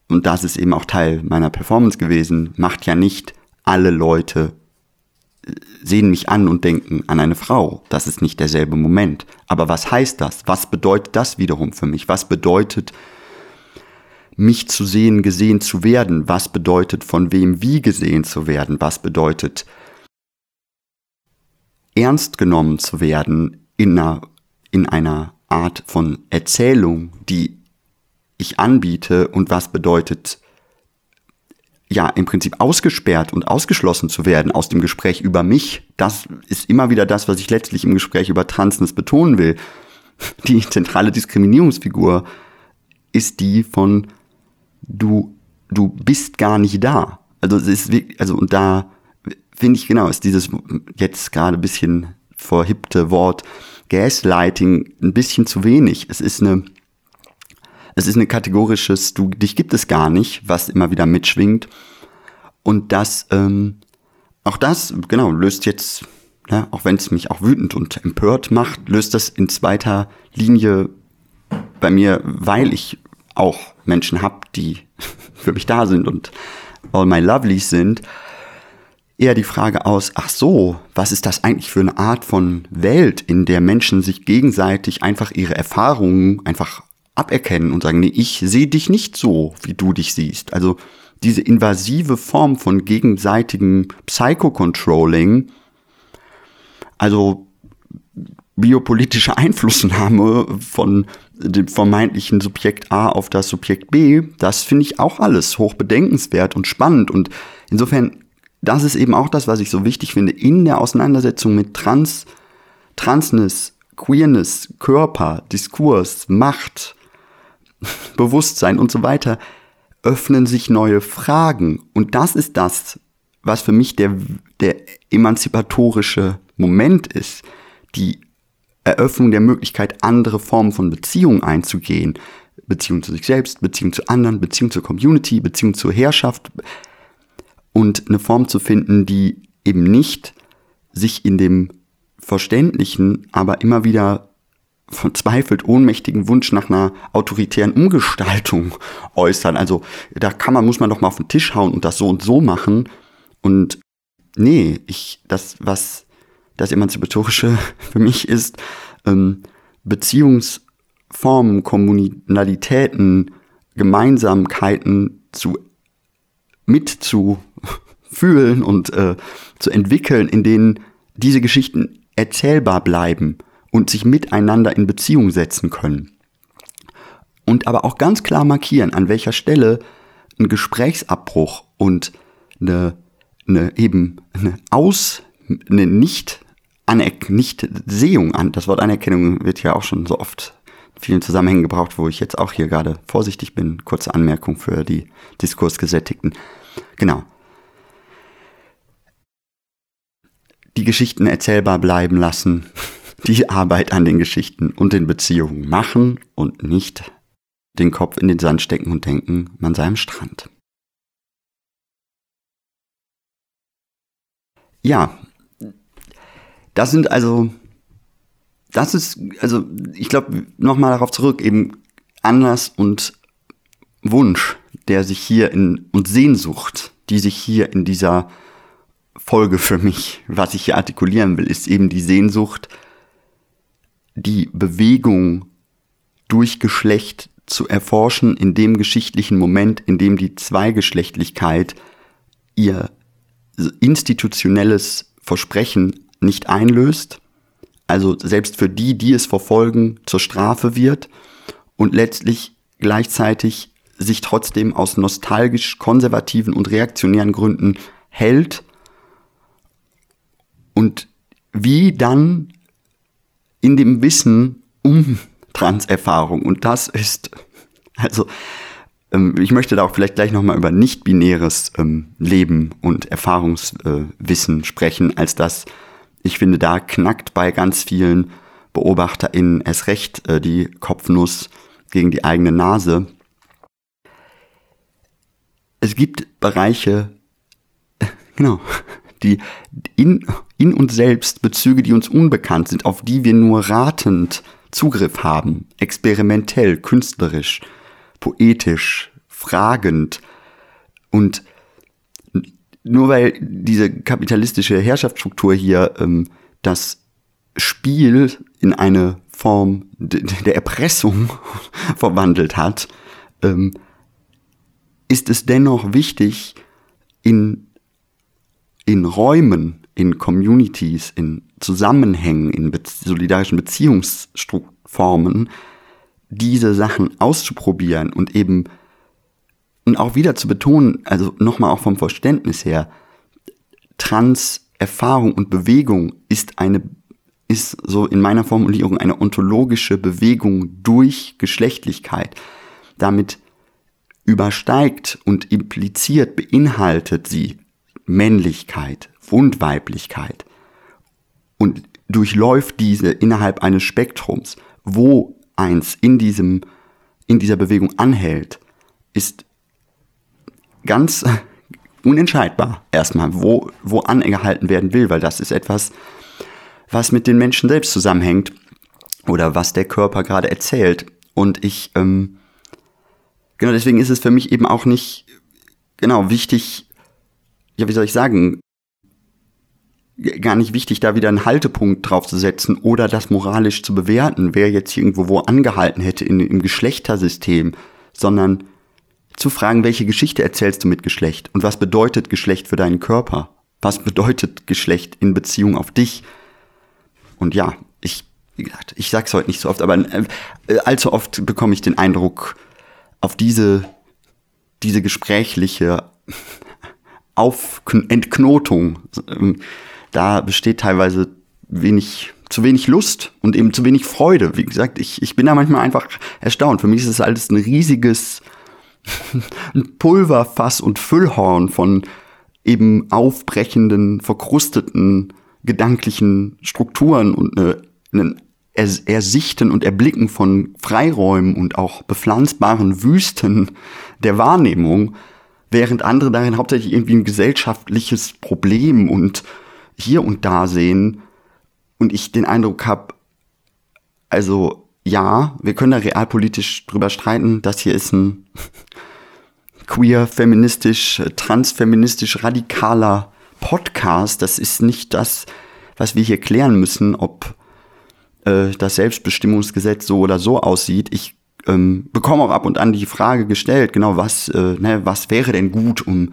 und das ist eben auch Teil meiner Performance gewesen, macht ja nicht alle Leute sehen mich an und denken an eine Frau. Das ist nicht derselbe Moment. Aber was heißt das? Was bedeutet das wiederum für mich? Was bedeutet mich zu sehen, gesehen zu werden? Was bedeutet von wem wie gesehen zu werden? Was bedeutet ernst genommen zu werden in einer, in einer Art von Erzählung, die ich anbiete und was bedeutet ja im Prinzip ausgesperrt und ausgeschlossen zu werden aus dem Gespräch über mich. Das ist immer wieder das, was ich letztlich im Gespräch über Transness betonen will. Die zentrale Diskriminierungsfigur ist die von du du bist gar nicht da. Also es ist wirklich, also und da finde ich genau ist dieses jetzt gerade ein bisschen verhippte Wort Gaslighting ein bisschen zu wenig. Es ist eine es ist ein kategorisches, du, dich gibt es gar nicht, was immer wieder mitschwingt. Und das, ähm, auch das, genau, löst jetzt, ja, auch wenn es mich auch wütend und empört macht, löst das in zweiter Linie bei mir, weil ich auch Menschen habe, die für mich da sind und all my lovelies sind, eher die Frage aus, ach so, was ist das eigentlich für eine Art von Welt, in der Menschen sich gegenseitig einfach ihre Erfahrungen einfach aberkennen und sagen, nee, ich sehe dich nicht so, wie du dich siehst. Also diese invasive Form von gegenseitigem Psycho-Controlling, also biopolitische Einflussnahme von dem vermeintlichen Subjekt A auf das Subjekt B, das finde ich auch alles hoch bedenkenswert und spannend. Und insofern, das ist eben auch das, was ich so wichtig finde, in der Auseinandersetzung mit Trans, Transness, Queerness, Körper, Diskurs, Macht, Bewusstsein und so weiter, öffnen sich neue Fragen. Und das ist das, was für mich der, der emanzipatorische Moment ist. Die Eröffnung der Möglichkeit, andere Formen von Beziehungen einzugehen. Beziehung zu sich selbst, Beziehung zu anderen, Beziehung zur Community, Beziehung zur Herrschaft. Und eine Form zu finden, die eben nicht sich in dem verständlichen, aber immer wieder verzweifelt ohnmächtigen Wunsch nach einer autoritären Umgestaltung äußern. Also da kann man, muss man doch mal auf den Tisch hauen und das so und so machen. Und nee, ich, das, was das Emanzipatorische für mich ist, ähm, Beziehungsformen, Kommunalitäten, Gemeinsamkeiten zu mitzufühlen und äh, zu entwickeln, in denen diese Geschichten erzählbar bleiben und sich miteinander in Beziehung setzen können. Und aber auch ganz klar markieren, an welcher Stelle ein Gesprächsabbruch und eine, eine eben eine Aus, eine nicht Anerk nicht Sehung an. Das Wort Anerkennung wird ja auch schon so oft in vielen Zusammenhängen gebraucht, wo ich jetzt auch hier gerade vorsichtig bin. Kurze Anmerkung für die Diskursgesättigten. Genau. Die Geschichten erzählbar bleiben lassen die Arbeit an den Geschichten und den Beziehungen machen und nicht den Kopf in den Sand stecken und denken, man sei am Strand. Ja, das sind also, das ist, also ich glaube, nochmal darauf zurück, eben Anlass und Wunsch, der sich hier in, und Sehnsucht, die sich hier in dieser Folge für mich, was ich hier artikulieren will, ist eben die Sehnsucht, die Bewegung durch Geschlecht zu erforschen in dem geschichtlichen Moment, in dem die Zweigeschlechtlichkeit ihr institutionelles Versprechen nicht einlöst, also selbst für die, die es verfolgen, zur Strafe wird und letztlich gleichzeitig sich trotzdem aus nostalgisch konservativen und reaktionären Gründen hält und wie dann in dem Wissen um Transerfahrung. Und das ist, also, ähm, ich möchte da auch vielleicht gleich nochmal über nicht-binäres ähm, Leben und Erfahrungswissen äh, sprechen, als das, ich finde, da knackt bei ganz vielen BeobachterInnen erst recht äh, die Kopfnuss gegen die eigene Nase. Es gibt Bereiche, genau, die in, in uns selbst Bezüge, die uns unbekannt sind, auf die wir nur ratend Zugriff haben, experimentell, künstlerisch, poetisch, fragend. Und nur weil diese kapitalistische Herrschaftsstruktur hier ähm, das Spiel in eine Form der Erpressung verwandelt hat, ähm, ist es dennoch wichtig, in in Räumen, in Communities, in Zusammenhängen, in be solidarischen Beziehungsformen diese Sachen auszuprobieren und eben und auch wieder zu betonen, also nochmal auch vom Verständnis her, Trans-Erfahrung und Bewegung ist eine, ist so in meiner Formulierung eine ontologische Bewegung durch Geschlechtlichkeit. Damit übersteigt und impliziert, beinhaltet sie Männlichkeit und Weiblichkeit und durchläuft diese innerhalb eines Spektrums. Wo eins in diesem, in dieser Bewegung anhält, ist ganz unentscheidbar erstmal, wo, wo angehalten werden will, weil das ist etwas, was mit den Menschen selbst zusammenhängt oder was der Körper gerade erzählt. Und ich, ähm, genau deswegen ist es für mich eben auch nicht, genau, wichtig, ja, wie soll ich sagen, gar nicht wichtig, da wieder einen Haltepunkt drauf zu setzen oder das moralisch zu bewerten, wer jetzt irgendwo wo angehalten hätte in, im Geschlechtersystem, sondern zu fragen, welche Geschichte erzählst du mit Geschlecht und was bedeutet Geschlecht für deinen Körper? Was bedeutet Geschlecht in Beziehung auf dich? Und ja, ich, wie gesagt, ich sag's heute nicht so oft, aber äh, allzu oft bekomme ich den Eindruck, auf diese, diese gesprächliche auf Entknotung, ähm, da besteht teilweise wenig, zu wenig Lust und eben zu wenig Freude. Wie gesagt, ich, ich bin da manchmal einfach erstaunt. Für mich ist es alles ein riesiges Pulverfass und Füllhorn von eben aufbrechenden, verkrusteten gedanklichen Strukturen und eine, ein Ersichten und Erblicken von Freiräumen und auch bepflanzbaren Wüsten der Wahrnehmung, während andere darin hauptsächlich irgendwie ein gesellschaftliches Problem und hier und da sehen und ich den Eindruck habe, also ja, wir können da realpolitisch drüber streiten. Das hier ist ein queer, feministisch, transfeministisch radikaler Podcast. Das ist nicht das, was wir hier klären müssen, ob äh, das Selbstbestimmungsgesetz so oder so aussieht. Ich ähm, bekomme auch ab und an die Frage gestellt, genau, was, äh, ne, was wäre denn gut, um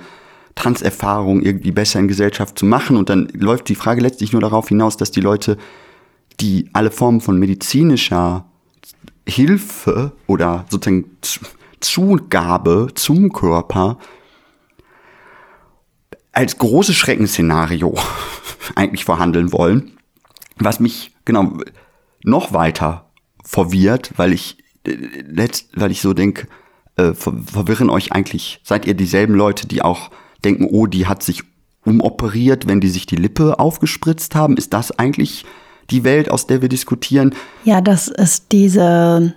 Transerfahrung irgendwie besser in Gesellschaft zu machen? Und dann läuft die Frage letztlich nur darauf hinaus, dass die Leute, die alle Formen von medizinischer Hilfe oder sozusagen Zugabe zum Körper als großes Schreckensszenario eigentlich verhandeln wollen, was mich genau noch weiter verwirrt, weil ich letzt, weil ich so denke, äh, verwirren euch eigentlich, seid ihr dieselben Leute, die auch denken, oh, die hat sich umoperiert, wenn die sich die Lippe aufgespritzt haben? Ist das eigentlich die Welt, aus der wir diskutieren. Ja, das ist diese,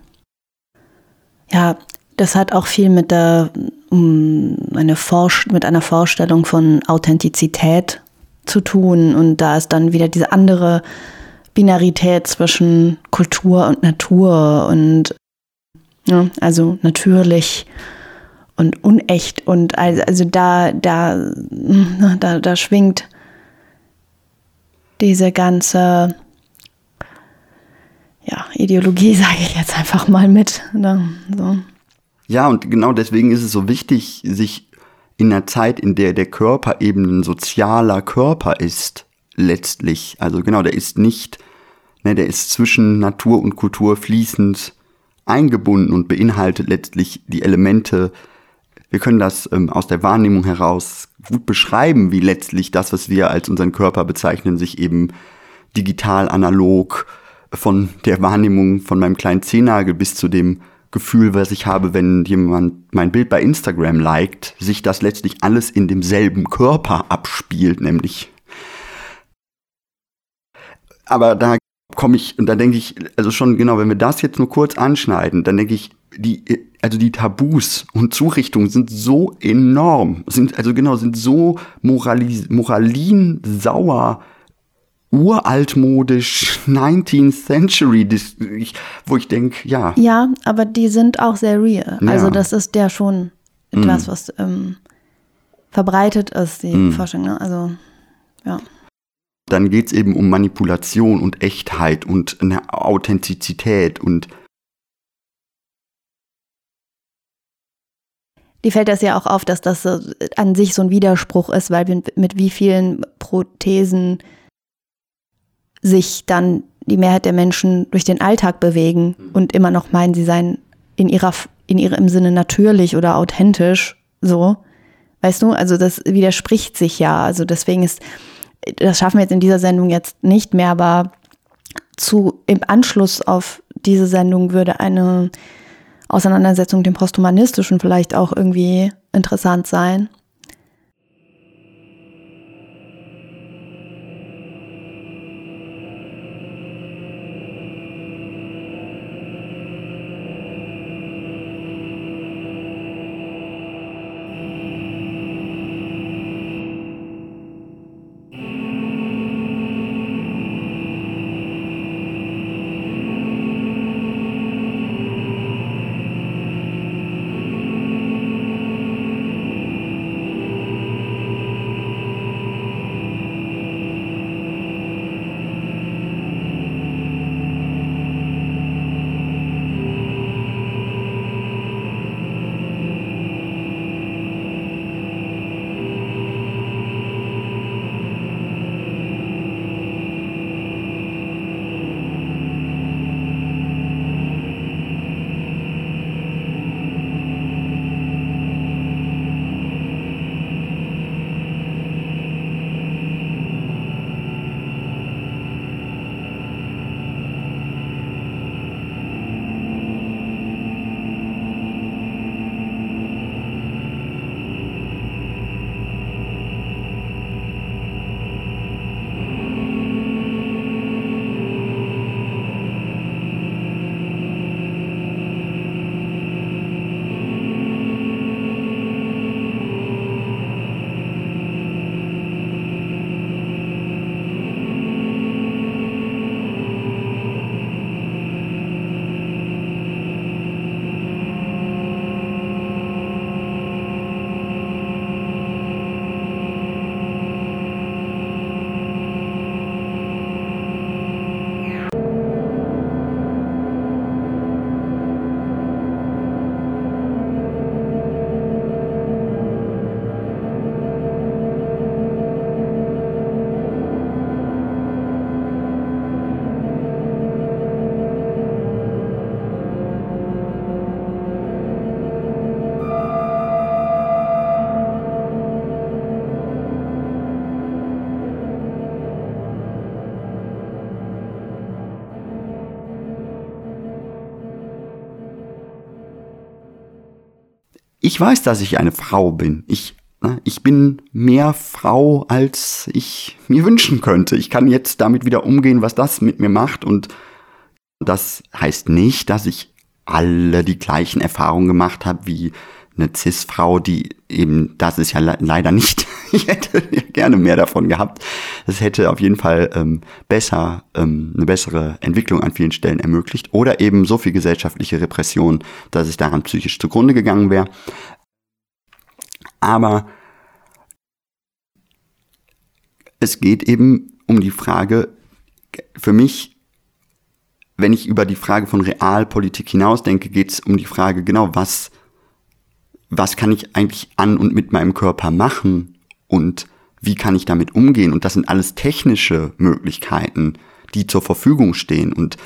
ja, das hat auch viel mit der, um, eine Forsch mit einer Vorstellung von Authentizität zu tun. Und da ist dann wieder diese andere Binarität zwischen Kultur und Natur und ja, also natürlich und unecht und also, also da, da, da, da schwingt diese ganze ja, Ideologie, sage ich jetzt einfach mal mit. Ne? So. Ja, und genau deswegen ist es so wichtig, sich in einer Zeit, in der der Körper eben ein sozialer Körper ist, letztlich, also genau, der ist nicht, ne, der ist zwischen Natur und Kultur fließend eingebunden und beinhaltet letztlich die Elemente, wir können das ähm, aus der Wahrnehmung heraus gut beschreiben, wie letztlich das, was wir als unseren Körper bezeichnen, sich eben digital, analog, von der Wahrnehmung von meinem kleinen Zehennagel bis zu dem Gefühl, was ich habe, wenn jemand mein Bild bei Instagram liked, sich das letztlich alles in demselben Körper abspielt, nämlich. Aber da komme ich, und da denke ich, also schon genau, wenn wir das jetzt nur kurz anschneiden, dann denke ich, die, also die Tabus und Zurichtungen sind so enorm, sind, also genau, sind so moralis, moralin sauer, uraltmodisch 19th Century, wo ich denke, ja. Ja, aber die sind auch sehr real. Ja. Also das ist ja schon etwas, mm. was ähm, verbreitet ist, die mm. Forschung. Ne? Also, ja. Dann geht es eben um Manipulation und Echtheit und eine Authentizität und Die fällt das ja auch auf, dass das an sich so ein Widerspruch ist, weil mit wie vielen Prothesen sich dann die Mehrheit der Menschen durch den Alltag bewegen und immer noch meinen, sie seien in ihrer, in ihrem Sinne natürlich oder authentisch, so. Weißt du, also das widerspricht sich ja. Also deswegen ist, das schaffen wir jetzt in dieser Sendung jetzt nicht mehr, aber zu, im Anschluss auf diese Sendung würde eine Auseinandersetzung mit dem Posthumanistischen vielleicht auch irgendwie interessant sein. Ich weiß, dass ich eine Frau bin. Ich, ne, ich bin mehr Frau, als ich mir wünschen könnte. Ich kann jetzt damit wieder umgehen, was das mit mir macht. Und das heißt nicht, dass ich alle die gleichen Erfahrungen gemacht habe wie eine Cis-Frau, die eben, das ist ja le leider nicht, ich hätte gerne mehr davon gehabt. Es hätte auf jeden Fall ähm, besser, ähm, eine bessere Entwicklung an vielen Stellen ermöglicht oder eben so viel gesellschaftliche Repression, dass ich daran psychisch zugrunde gegangen wäre. Aber es geht eben um die Frage, für mich wenn ich über die Frage von Realpolitik hinausdenke, geht es um die Frage, genau, was was kann ich eigentlich an und mit meinem Körper machen und wie kann ich damit umgehen? Und das sind alles technische Möglichkeiten, die zur Verfügung stehen. Und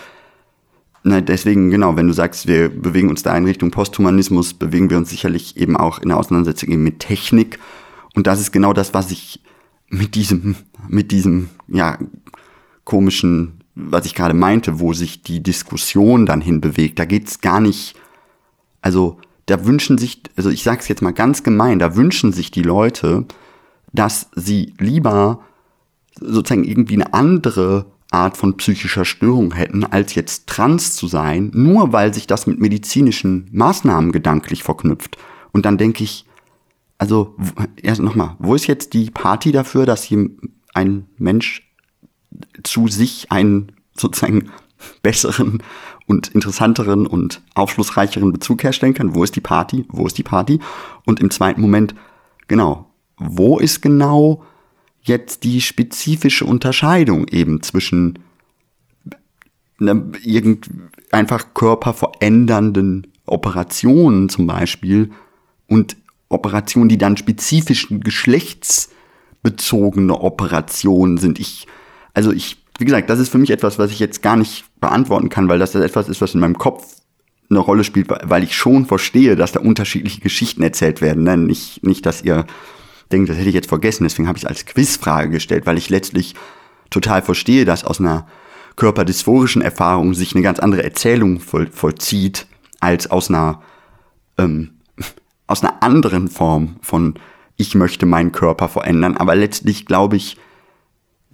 na, deswegen, genau, wenn du sagst, wir bewegen uns da in Richtung Posthumanismus, bewegen wir uns sicherlich eben auch in der Auseinandersetzung eben mit Technik. Und das ist genau das, was ich mit diesem, mit diesem, ja, komischen, was ich gerade meinte, wo sich die Diskussion dann hinbewegt. Da geht's gar nicht, also da wünschen sich, also ich sage es jetzt mal ganz gemein, da wünschen sich die Leute, dass sie lieber sozusagen irgendwie eine andere Art von psychischer Störung hätten, als jetzt trans zu sein, nur weil sich das mit medizinischen Maßnahmen gedanklich verknüpft. Und dann denke ich, also erst nochmal, wo ist jetzt die Party dafür, dass hier ein Mensch zu sich einen sozusagen besseren und interessanteren und aufschlussreicheren Bezug herstellen kann. Wo ist die Party? Wo ist die Party? Und im zweiten Moment, genau, wo ist genau jetzt die spezifische Unterscheidung eben zwischen ne, irgend einfach körperverändernden Operationen zum Beispiel und Operationen, die dann spezifisch geschlechtsbezogene Operationen sind. Ich, also ich wie gesagt, das ist für mich etwas, was ich jetzt gar nicht beantworten kann, weil das etwas ist, was in meinem Kopf eine Rolle spielt, weil ich schon verstehe, dass da unterschiedliche Geschichten erzählt werden. Ne? Nicht, nicht, dass ihr denkt, das hätte ich jetzt vergessen. Deswegen habe ich es als Quizfrage gestellt, weil ich letztlich total verstehe, dass aus einer körperdysphorischen Erfahrung sich eine ganz andere Erzählung voll, vollzieht, als aus einer, ähm, aus einer anderen Form von ich möchte meinen Körper verändern. Aber letztlich glaube ich,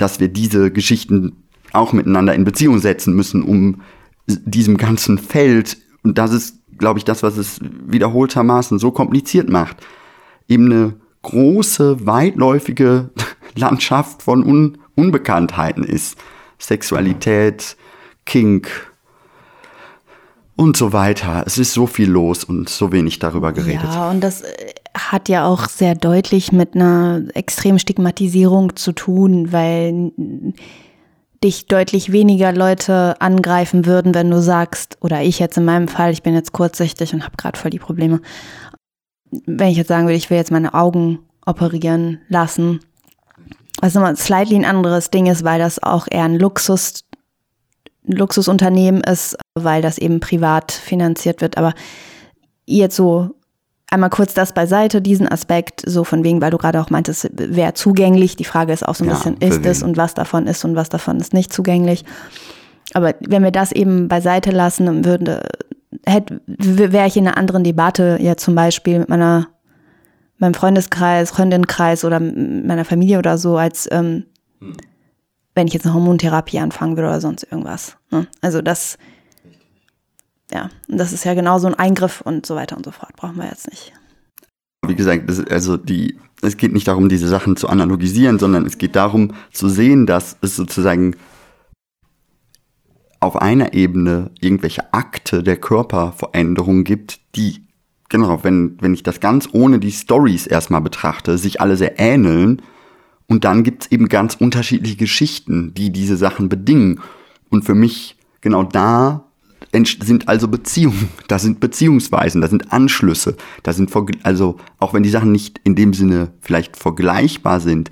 dass wir diese Geschichten auch miteinander in Beziehung setzen müssen, um diesem ganzen Feld, und das ist, glaube ich, das, was es wiederholtermaßen so kompliziert macht, eben eine große, weitläufige Landschaft von Un Unbekanntheiten ist. Sexualität, Kink und so weiter. Es ist so viel los und so wenig darüber geredet. Ja, und das äh, hat ja auch sehr deutlich mit einer extremen Stigmatisierung zu tun, weil dich deutlich weniger Leute angreifen würden, wenn du sagst, oder ich jetzt in meinem Fall, ich bin jetzt kurzsichtig und habe gerade voll die Probleme. Wenn ich jetzt sagen würde, ich will jetzt meine Augen operieren lassen, was nochmal slightly ein anderes Ding ist, weil das auch eher ein Luxus, Luxusunternehmen ist, weil das eben privat finanziert wird. Aber jetzt so einmal kurz das beiseite, diesen Aspekt, so von wegen, weil du gerade auch meintest, wer zugänglich. Die Frage ist auch so ein ja, bisschen, ist es und was davon ist und was davon ist nicht zugänglich. Aber wenn wir das eben beiseite lassen, würde, wäre ich in einer anderen Debatte, ja zum Beispiel mit meiner meinem Freundeskreis, Freundinnenkreis oder meiner Familie oder so, als ähm, hm. wenn ich jetzt eine Hormontherapie anfangen würde oder sonst irgendwas. Ne? Also das, ja, das ist ja genau so ein Eingriff und so weiter und so fort. Brauchen wir jetzt nicht. Wie gesagt, das, also die, es geht nicht darum, diese Sachen zu analogisieren, sondern es geht darum zu sehen, dass es sozusagen auf einer Ebene irgendwelche Akte der Körperveränderung gibt, die genau, wenn, wenn ich das ganz ohne die Stories erstmal betrachte, sich alle sehr ähneln. Und dann gibt's eben ganz unterschiedliche Geschichten, die diese Sachen bedingen. Und für mich, genau da sind also Beziehungen, da sind Beziehungsweisen, da sind Anschlüsse, da sind, also auch wenn die Sachen nicht in dem Sinne vielleicht vergleichbar sind,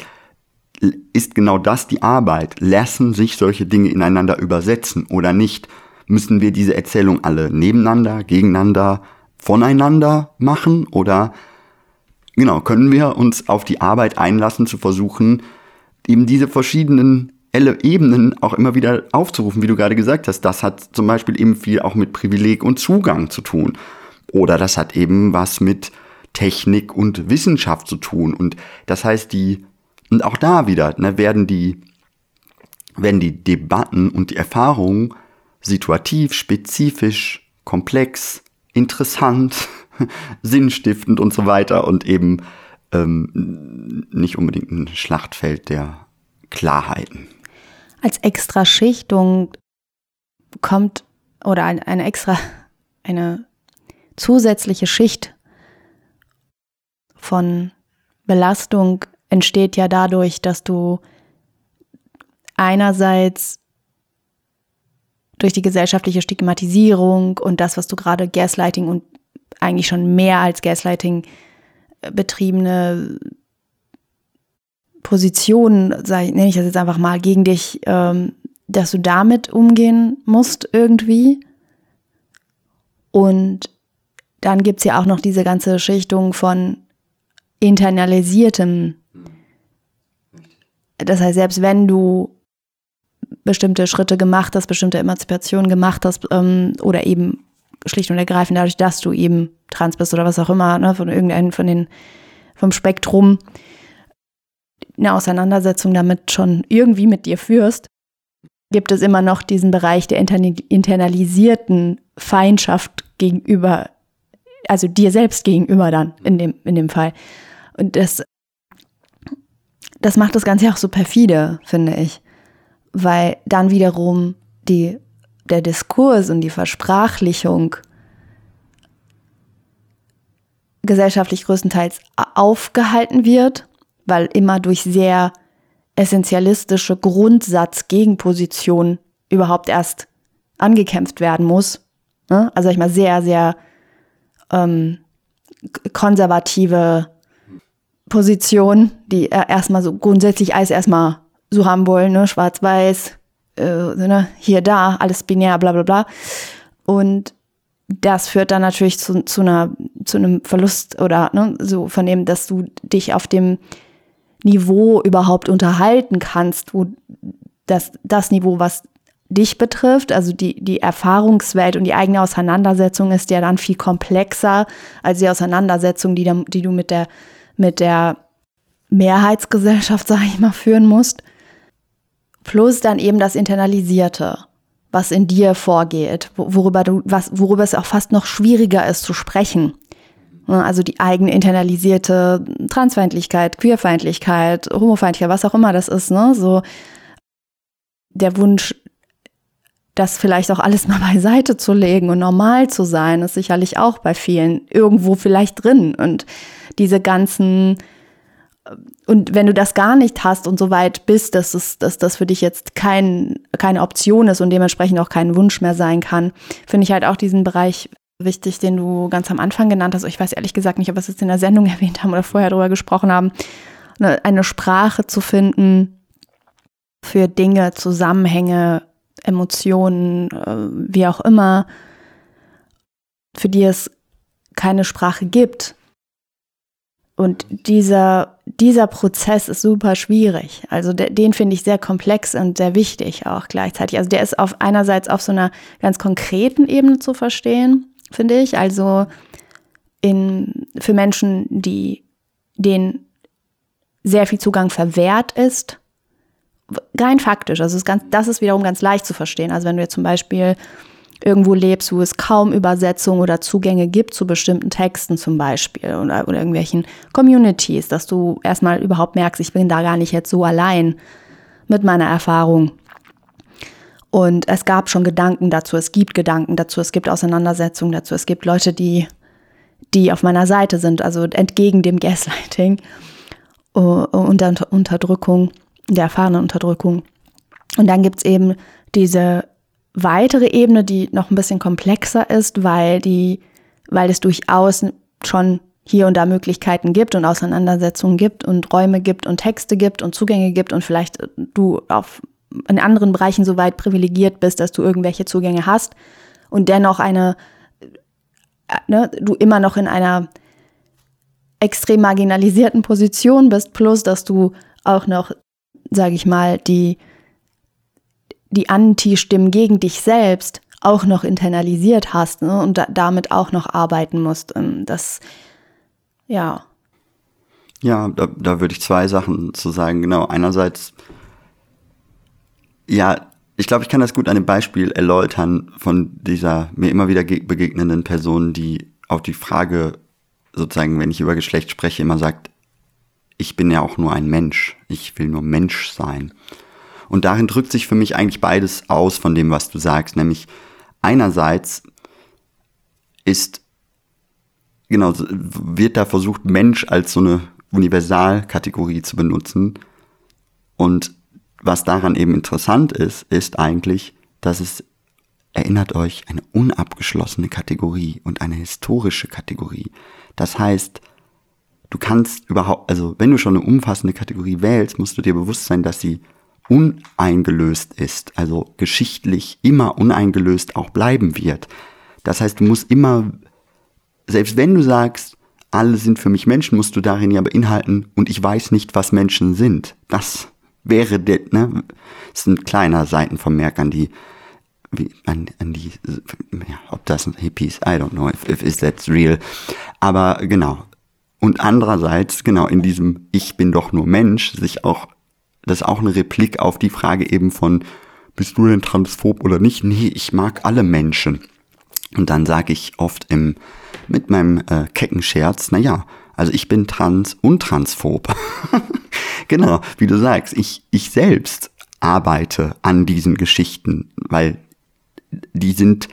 ist genau das die Arbeit. Lassen sich solche Dinge ineinander übersetzen oder nicht? Müssen wir diese Erzählung alle nebeneinander, gegeneinander, voneinander machen oder genau, können wir uns auf die Arbeit einlassen, zu versuchen, eben diese verschiedenen Ebenen auch immer wieder aufzurufen, wie du gerade gesagt hast. Das hat zum Beispiel eben viel auch mit Privileg und Zugang zu tun. Oder das hat eben was mit Technik und Wissenschaft zu tun. Und das heißt, die, und auch da wieder, ne, werden die, werden die Debatten und die Erfahrungen situativ, spezifisch, komplex, interessant, sinnstiftend und so weiter und eben ähm, nicht unbedingt ein Schlachtfeld der Klarheiten. Als extra Schichtung kommt oder eine extra, eine zusätzliche Schicht von Belastung entsteht ja dadurch, dass du einerseits durch die gesellschaftliche Stigmatisierung und das, was du gerade Gaslighting und eigentlich schon mehr als Gaslighting äh, betriebene Position, nenne ich das jetzt einfach mal, gegen dich, ähm, dass du damit umgehen musst irgendwie. Und dann gibt es ja auch noch diese ganze Schichtung von internalisiertem. Das heißt, selbst wenn du bestimmte Schritte gemacht hast, bestimmte Emanzipationen gemacht hast ähm, oder eben schlicht und ergreifend dadurch, dass du eben trans bist oder was auch immer, ne, von irgendeinem von den vom Spektrum eine Auseinandersetzung damit schon irgendwie mit dir führst, gibt es immer noch diesen Bereich der internalisierten Feindschaft gegenüber, also dir selbst gegenüber dann in dem, in dem Fall. Und das, das macht das Ganze auch so perfide, finde ich weil dann wiederum die, der Diskurs und die Versprachlichung gesellschaftlich größtenteils aufgehalten wird, weil immer durch sehr essentialistische Grundsatz-Gegenpositionen überhaupt erst angekämpft werden muss. Ne? Also ich mal sehr, sehr ähm, konservative Position, die erstmal so grundsätzlich alles erstmal so haben wollen, ne? schwarz-weiß, äh, ne, hier, da, alles binär, bla bla bla. Und das führt dann natürlich zu, zu, einer, zu einem Verlust oder ne, so von dem, dass du dich auf dem Niveau überhaupt unterhalten kannst, wo das, das Niveau, was dich betrifft, also die, die Erfahrungswelt und die eigene Auseinandersetzung ist ja dann viel komplexer als die Auseinandersetzung, die, die du mit der, mit der Mehrheitsgesellschaft, sage ich mal, führen musst. Plus dann eben das Internalisierte was in dir vorgeht, worüber du, was, worüber es auch fast noch schwieriger ist zu sprechen. Also die eigene internalisierte Transfeindlichkeit, Queerfeindlichkeit, Homofeindlichkeit, was auch immer das ist, ne? So der Wunsch, das vielleicht auch alles mal beiseite zu legen und normal zu sein, ist sicherlich auch bei vielen irgendwo vielleicht drin. Und diese ganzen und wenn du das gar nicht hast und so weit bist, dass, es, dass das für dich jetzt kein, keine Option ist und dementsprechend auch kein Wunsch mehr sein kann, finde ich halt auch diesen Bereich wichtig, den du ganz am Anfang genannt hast. Ich weiß ehrlich gesagt nicht, ob wir es jetzt in der Sendung erwähnt haben oder vorher darüber gesprochen haben, eine Sprache zu finden für Dinge, Zusammenhänge, Emotionen, äh, wie auch immer, für die es keine Sprache gibt. Und dieser dieser Prozess ist super schwierig. Also der, den finde ich sehr komplex und sehr wichtig auch gleichzeitig. Also der ist auf einerseits auf so einer ganz konkreten Ebene zu verstehen, finde ich. Also in, für Menschen, die denen sehr viel Zugang verwehrt ist, rein faktisch. Also ist ganz, das ist wiederum ganz leicht zu verstehen. Also wenn du jetzt zum Beispiel irgendwo lebst, wo es kaum Übersetzungen oder Zugänge gibt zu bestimmten Texten zum Beispiel oder, oder irgendwelchen Communities, dass du erstmal überhaupt merkst, ich bin da gar nicht jetzt so allein mit meiner Erfahrung. Und es gab schon Gedanken dazu, es gibt Gedanken dazu, es gibt Auseinandersetzungen dazu, es gibt Leute, die, die auf meiner Seite sind, also entgegen dem Gaslighting und der Unterdrückung, der erfahrenen Unterdrückung. Und dann gibt es eben diese weitere Ebene, die noch ein bisschen komplexer ist, weil die, weil es durchaus schon hier und da Möglichkeiten gibt und Auseinandersetzungen gibt und Räume gibt und Texte gibt und Zugänge gibt und vielleicht du auf in anderen Bereichen so weit privilegiert bist, dass du irgendwelche Zugänge hast und dennoch eine, ne, du immer noch in einer extrem marginalisierten Position bist, plus dass du auch noch, sage ich mal, die die Anti-Stimmen gegen dich selbst auch noch internalisiert hast ne, und da, damit auch noch arbeiten musst. Ähm, das, ja. Ja, da, da würde ich zwei Sachen zu sagen. Genau, einerseits, ja, ich glaube, ich kann das gut an dem Beispiel erläutern von dieser mir immer wieder begegnenden Person, die auf die Frage, sozusagen, wenn ich über Geschlecht spreche, immer sagt, ich bin ja auch nur ein Mensch, ich will nur Mensch sein. Und darin drückt sich für mich eigentlich beides aus von dem, was du sagst, nämlich einerseits ist, genau, wird da versucht, Mensch als so eine Universalkategorie zu benutzen. Und was daran eben interessant ist, ist eigentlich, dass es, erinnert euch, eine unabgeschlossene Kategorie und eine historische Kategorie. Das heißt, du kannst überhaupt, also wenn du schon eine umfassende Kategorie wählst, musst du dir bewusst sein, dass sie uneingelöst ist, also geschichtlich immer uneingelöst auch bleiben wird. Das heißt, du musst immer, selbst wenn du sagst, alle sind für mich Menschen, musst du darin ja beinhalten, und ich weiß nicht, was Menschen sind. Das wäre der, ne, das ist ein kleiner Seitenvermerk an die, wie, an, an die, ja, ob das ein Hippies, I don't know if, if is that's real. Aber genau. Und andererseits, genau, in diesem Ich bin doch nur Mensch, sich auch das ist auch eine Replik auf die Frage eben von, bist du denn transphob oder nicht? Nee, ich mag alle Menschen. Und dann sage ich oft im, mit meinem äh, kecken Scherz, naja, also ich bin trans und transphob. genau, wie du sagst, ich, ich selbst arbeite an diesen Geschichten, weil die sind,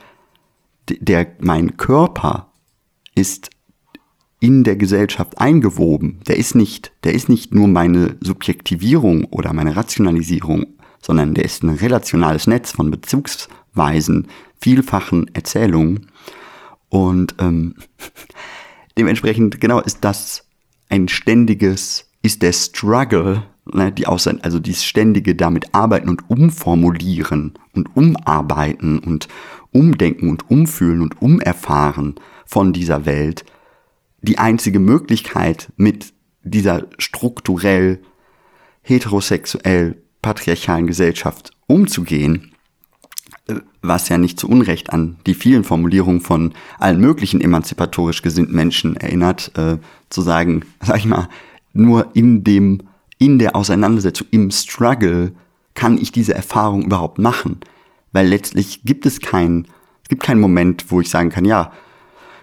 der, mein Körper ist in der Gesellschaft eingewoben. Der ist nicht, der ist nicht nur meine Subjektivierung oder meine Rationalisierung, sondern der ist ein relationales Netz von Bezugsweisen, vielfachen Erzählungen. Und ähm, dementsprechend, genau, ist das ein ständiges, ist der Struggle ne, die Außer also dieses ständige damit arbeiten und umformulieren und umarbeiten und umdenken und umfühlen und umerfahren von dieser Welt, die einzige Möglichkeit mit dieser strukturell heterosexuell patriarchalen Gesellschaft umzugehen, was ja nicht zu Unrecht an die vielen Formulierungen von allen möglichen emanzipatorisch gesinnten Menschen erinnert, äh, zu sagen, sag ich mal, nur in dem, in der Auseinandersetzung, im Struggle kann ich diese Erfahrung überhaupt machen. Weil letztlich gibt es keinen, es gibt keinen Moment, wo ich sagen kann, ja,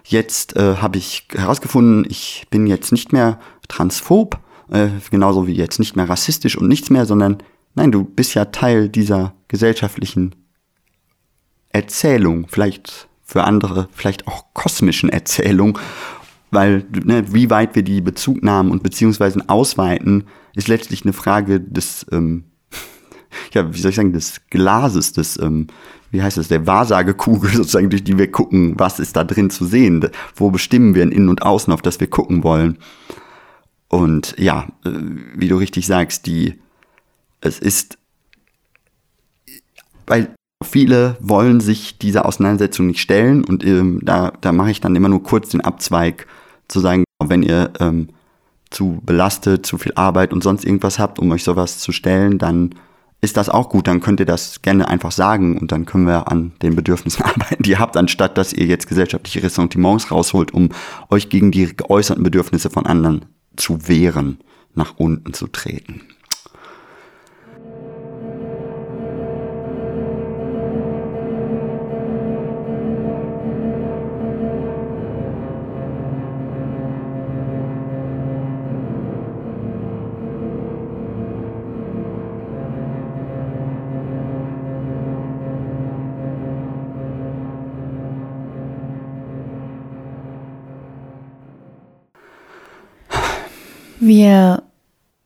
jetzt äh, habe ich herausgefunden, ich bin jetzt nicht mehr transphob, äh, genauso wie jetzt nicht mehr rassistisch und nichts mehr, sondern nein, du bist ja Teil dieser gesellschaftlichen Erzählung, vielleicht für andere, vielleicht auch kosmischen Erzählung, weil ne, wie weit wir die Bezugnahmen und Beziehungsweisen ausweiten, ist letztlich eine Frage des, ähm, ja, wie soll ich sagen, des Glases, des, ähm, wie heißt es, der Wahrsagekugel sozusagen, durch die wir gucken, was ist da drin zu sehen, wo bestimmen wir in Innen und Außen, auf das wir gucken wollen. Und ja, äh, wie du richtig sagst, die, es ist, weil viele wollen sich dieser Auseinandersetzung nicht stellen und ähm, da, da mache ich dann immer nur kurz den Abzweig zu sagen, wenn ihr ähm, zu belastet, zu viel Arbeit und sonst irgendwas habt, um euch sowas zu stellen, dann ist das auch gut, dann könnt ihr das gerne einfach sagen und dann können wir an den Bedürfnissen arbeiten, die ihr habt, anstatt dass ihr jetzt gesellschaftliche Ressentiments rausholt, um euch gegen die geäußerten Bedürfnisse von anderen zu wehren, nach unten zu treten. Wir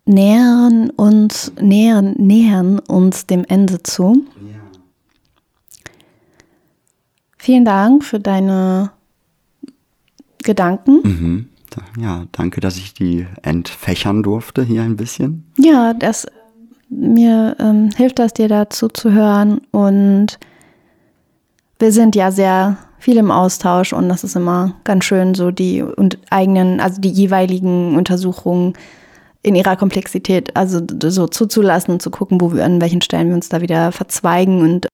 nähern uns, nähern, nähern uns dem Ende zu. Ja. Vielen Dank für deine Gedanken. Mhm. Ja, danke, dass ich die entfächern durfte hier ein bisschen. Ja, das mir ähm, hilft das dir dazu zu hören und wir sind ja sehr viel im Austausch und das ist immer ganz schön, so die und eigenen, also die jeweiligen Untersuchungen in ihrer Komplexität, also so zuzulassen und zu gucken, wo wir an welchen Stellen wir uns da wieder verzweigen und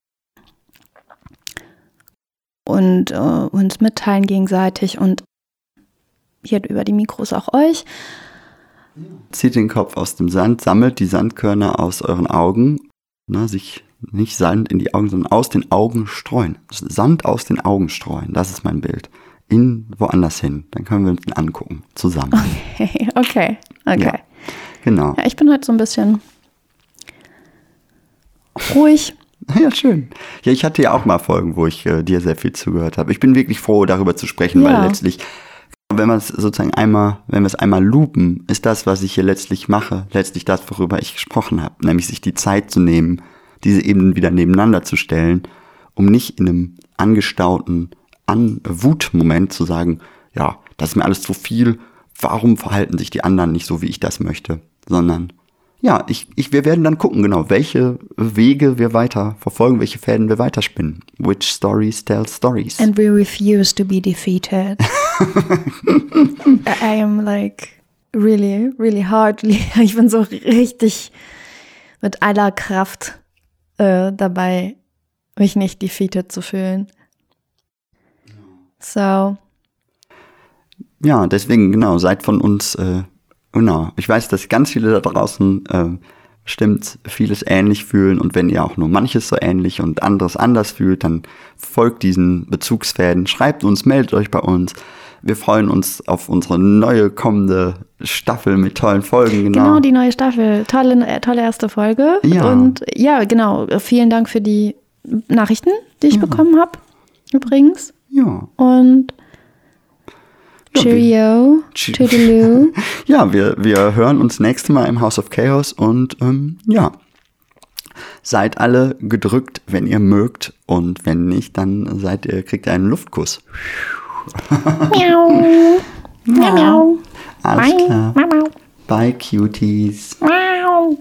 und äh, uns mitteilen gegenseitig und hier über die Mikros auch euch. Zieht den Kopf aus dem Sand, sammelt die Sandkörner aus euren Augen, ne, sich nicht Sand in die Augen, sondern aus den Augen streuen. Sand aus den Augen streuen, das ist mein Bild. In woanders hin. Dann können wir uns den angucken, zusammen. Okay, okay, okay. Ja, genau. Ja, ich bin heute so ein bisschen ruhig. Ja, schön. Ja, ich hatte ja auch mal Folgen, wo ich äh, dir sehr viel zugehört habe. Ich bin wirklich froh, darüber zu sprechen, ja. weil letztlich, wenn man es sozusagen einmal, wenn wir es einmal lupen, ist das, was ich hier letztlich mache, letztlich das, worüber ich gesprochen habe. Nämlich sich die Zeit zu nehmen, diese Ebenen wieder nebeneinander zu stellen, um nicht in einem angestauten An Wutmoment zu sagen, ja, das ist mir alles zu viel, warum verhalten sich die anderen nicht so, wie ich das möchte, sondern ja, ich, ich, wir werden dann gucken, genau, welche Wege wir weiter verfolgen, welche Fäden wir weiterspinnen. Which stories tell stories. And we refuse to be defeated. I am like really, really hard. Ich bin so richtig mit aller Kraft äh, dabei, mich nicht defeated zu fühlen. So. Ja, deswegen, genau, seid von uns, äh, genau. Ich weiß, dass ganz viele da draußen äh, bestimmt vieles ähnlich fühlen und wenn ihr auch nur manches so ähnlich und anderes anders fühlt, dann folgt diesen Bezugsfäden, schreibt uns, meldet euch bei uns. Wir freuen uns auf unsere neue kommende Staffel mit tollen Folgen. Genau, genau die neue Staffel. Tolle, äh, tolle erste Folge. Ja. Und ja, genau. Vielen Dank für die Nachrichten, die ich ja. bekommen habe. Übrigens. Ja. Und Cheerio. Toodaloo. ja, wir, wir hören uns nächste Mal im House of Chaos und ähm, ja. Seid alle gedrückt, wenn ihr mögt. Und wenn nicht, dann seid ihr, kriegt ihr einen Luftkuss. Miau. Miau. Alles klar. Bye, Cuties. Miau.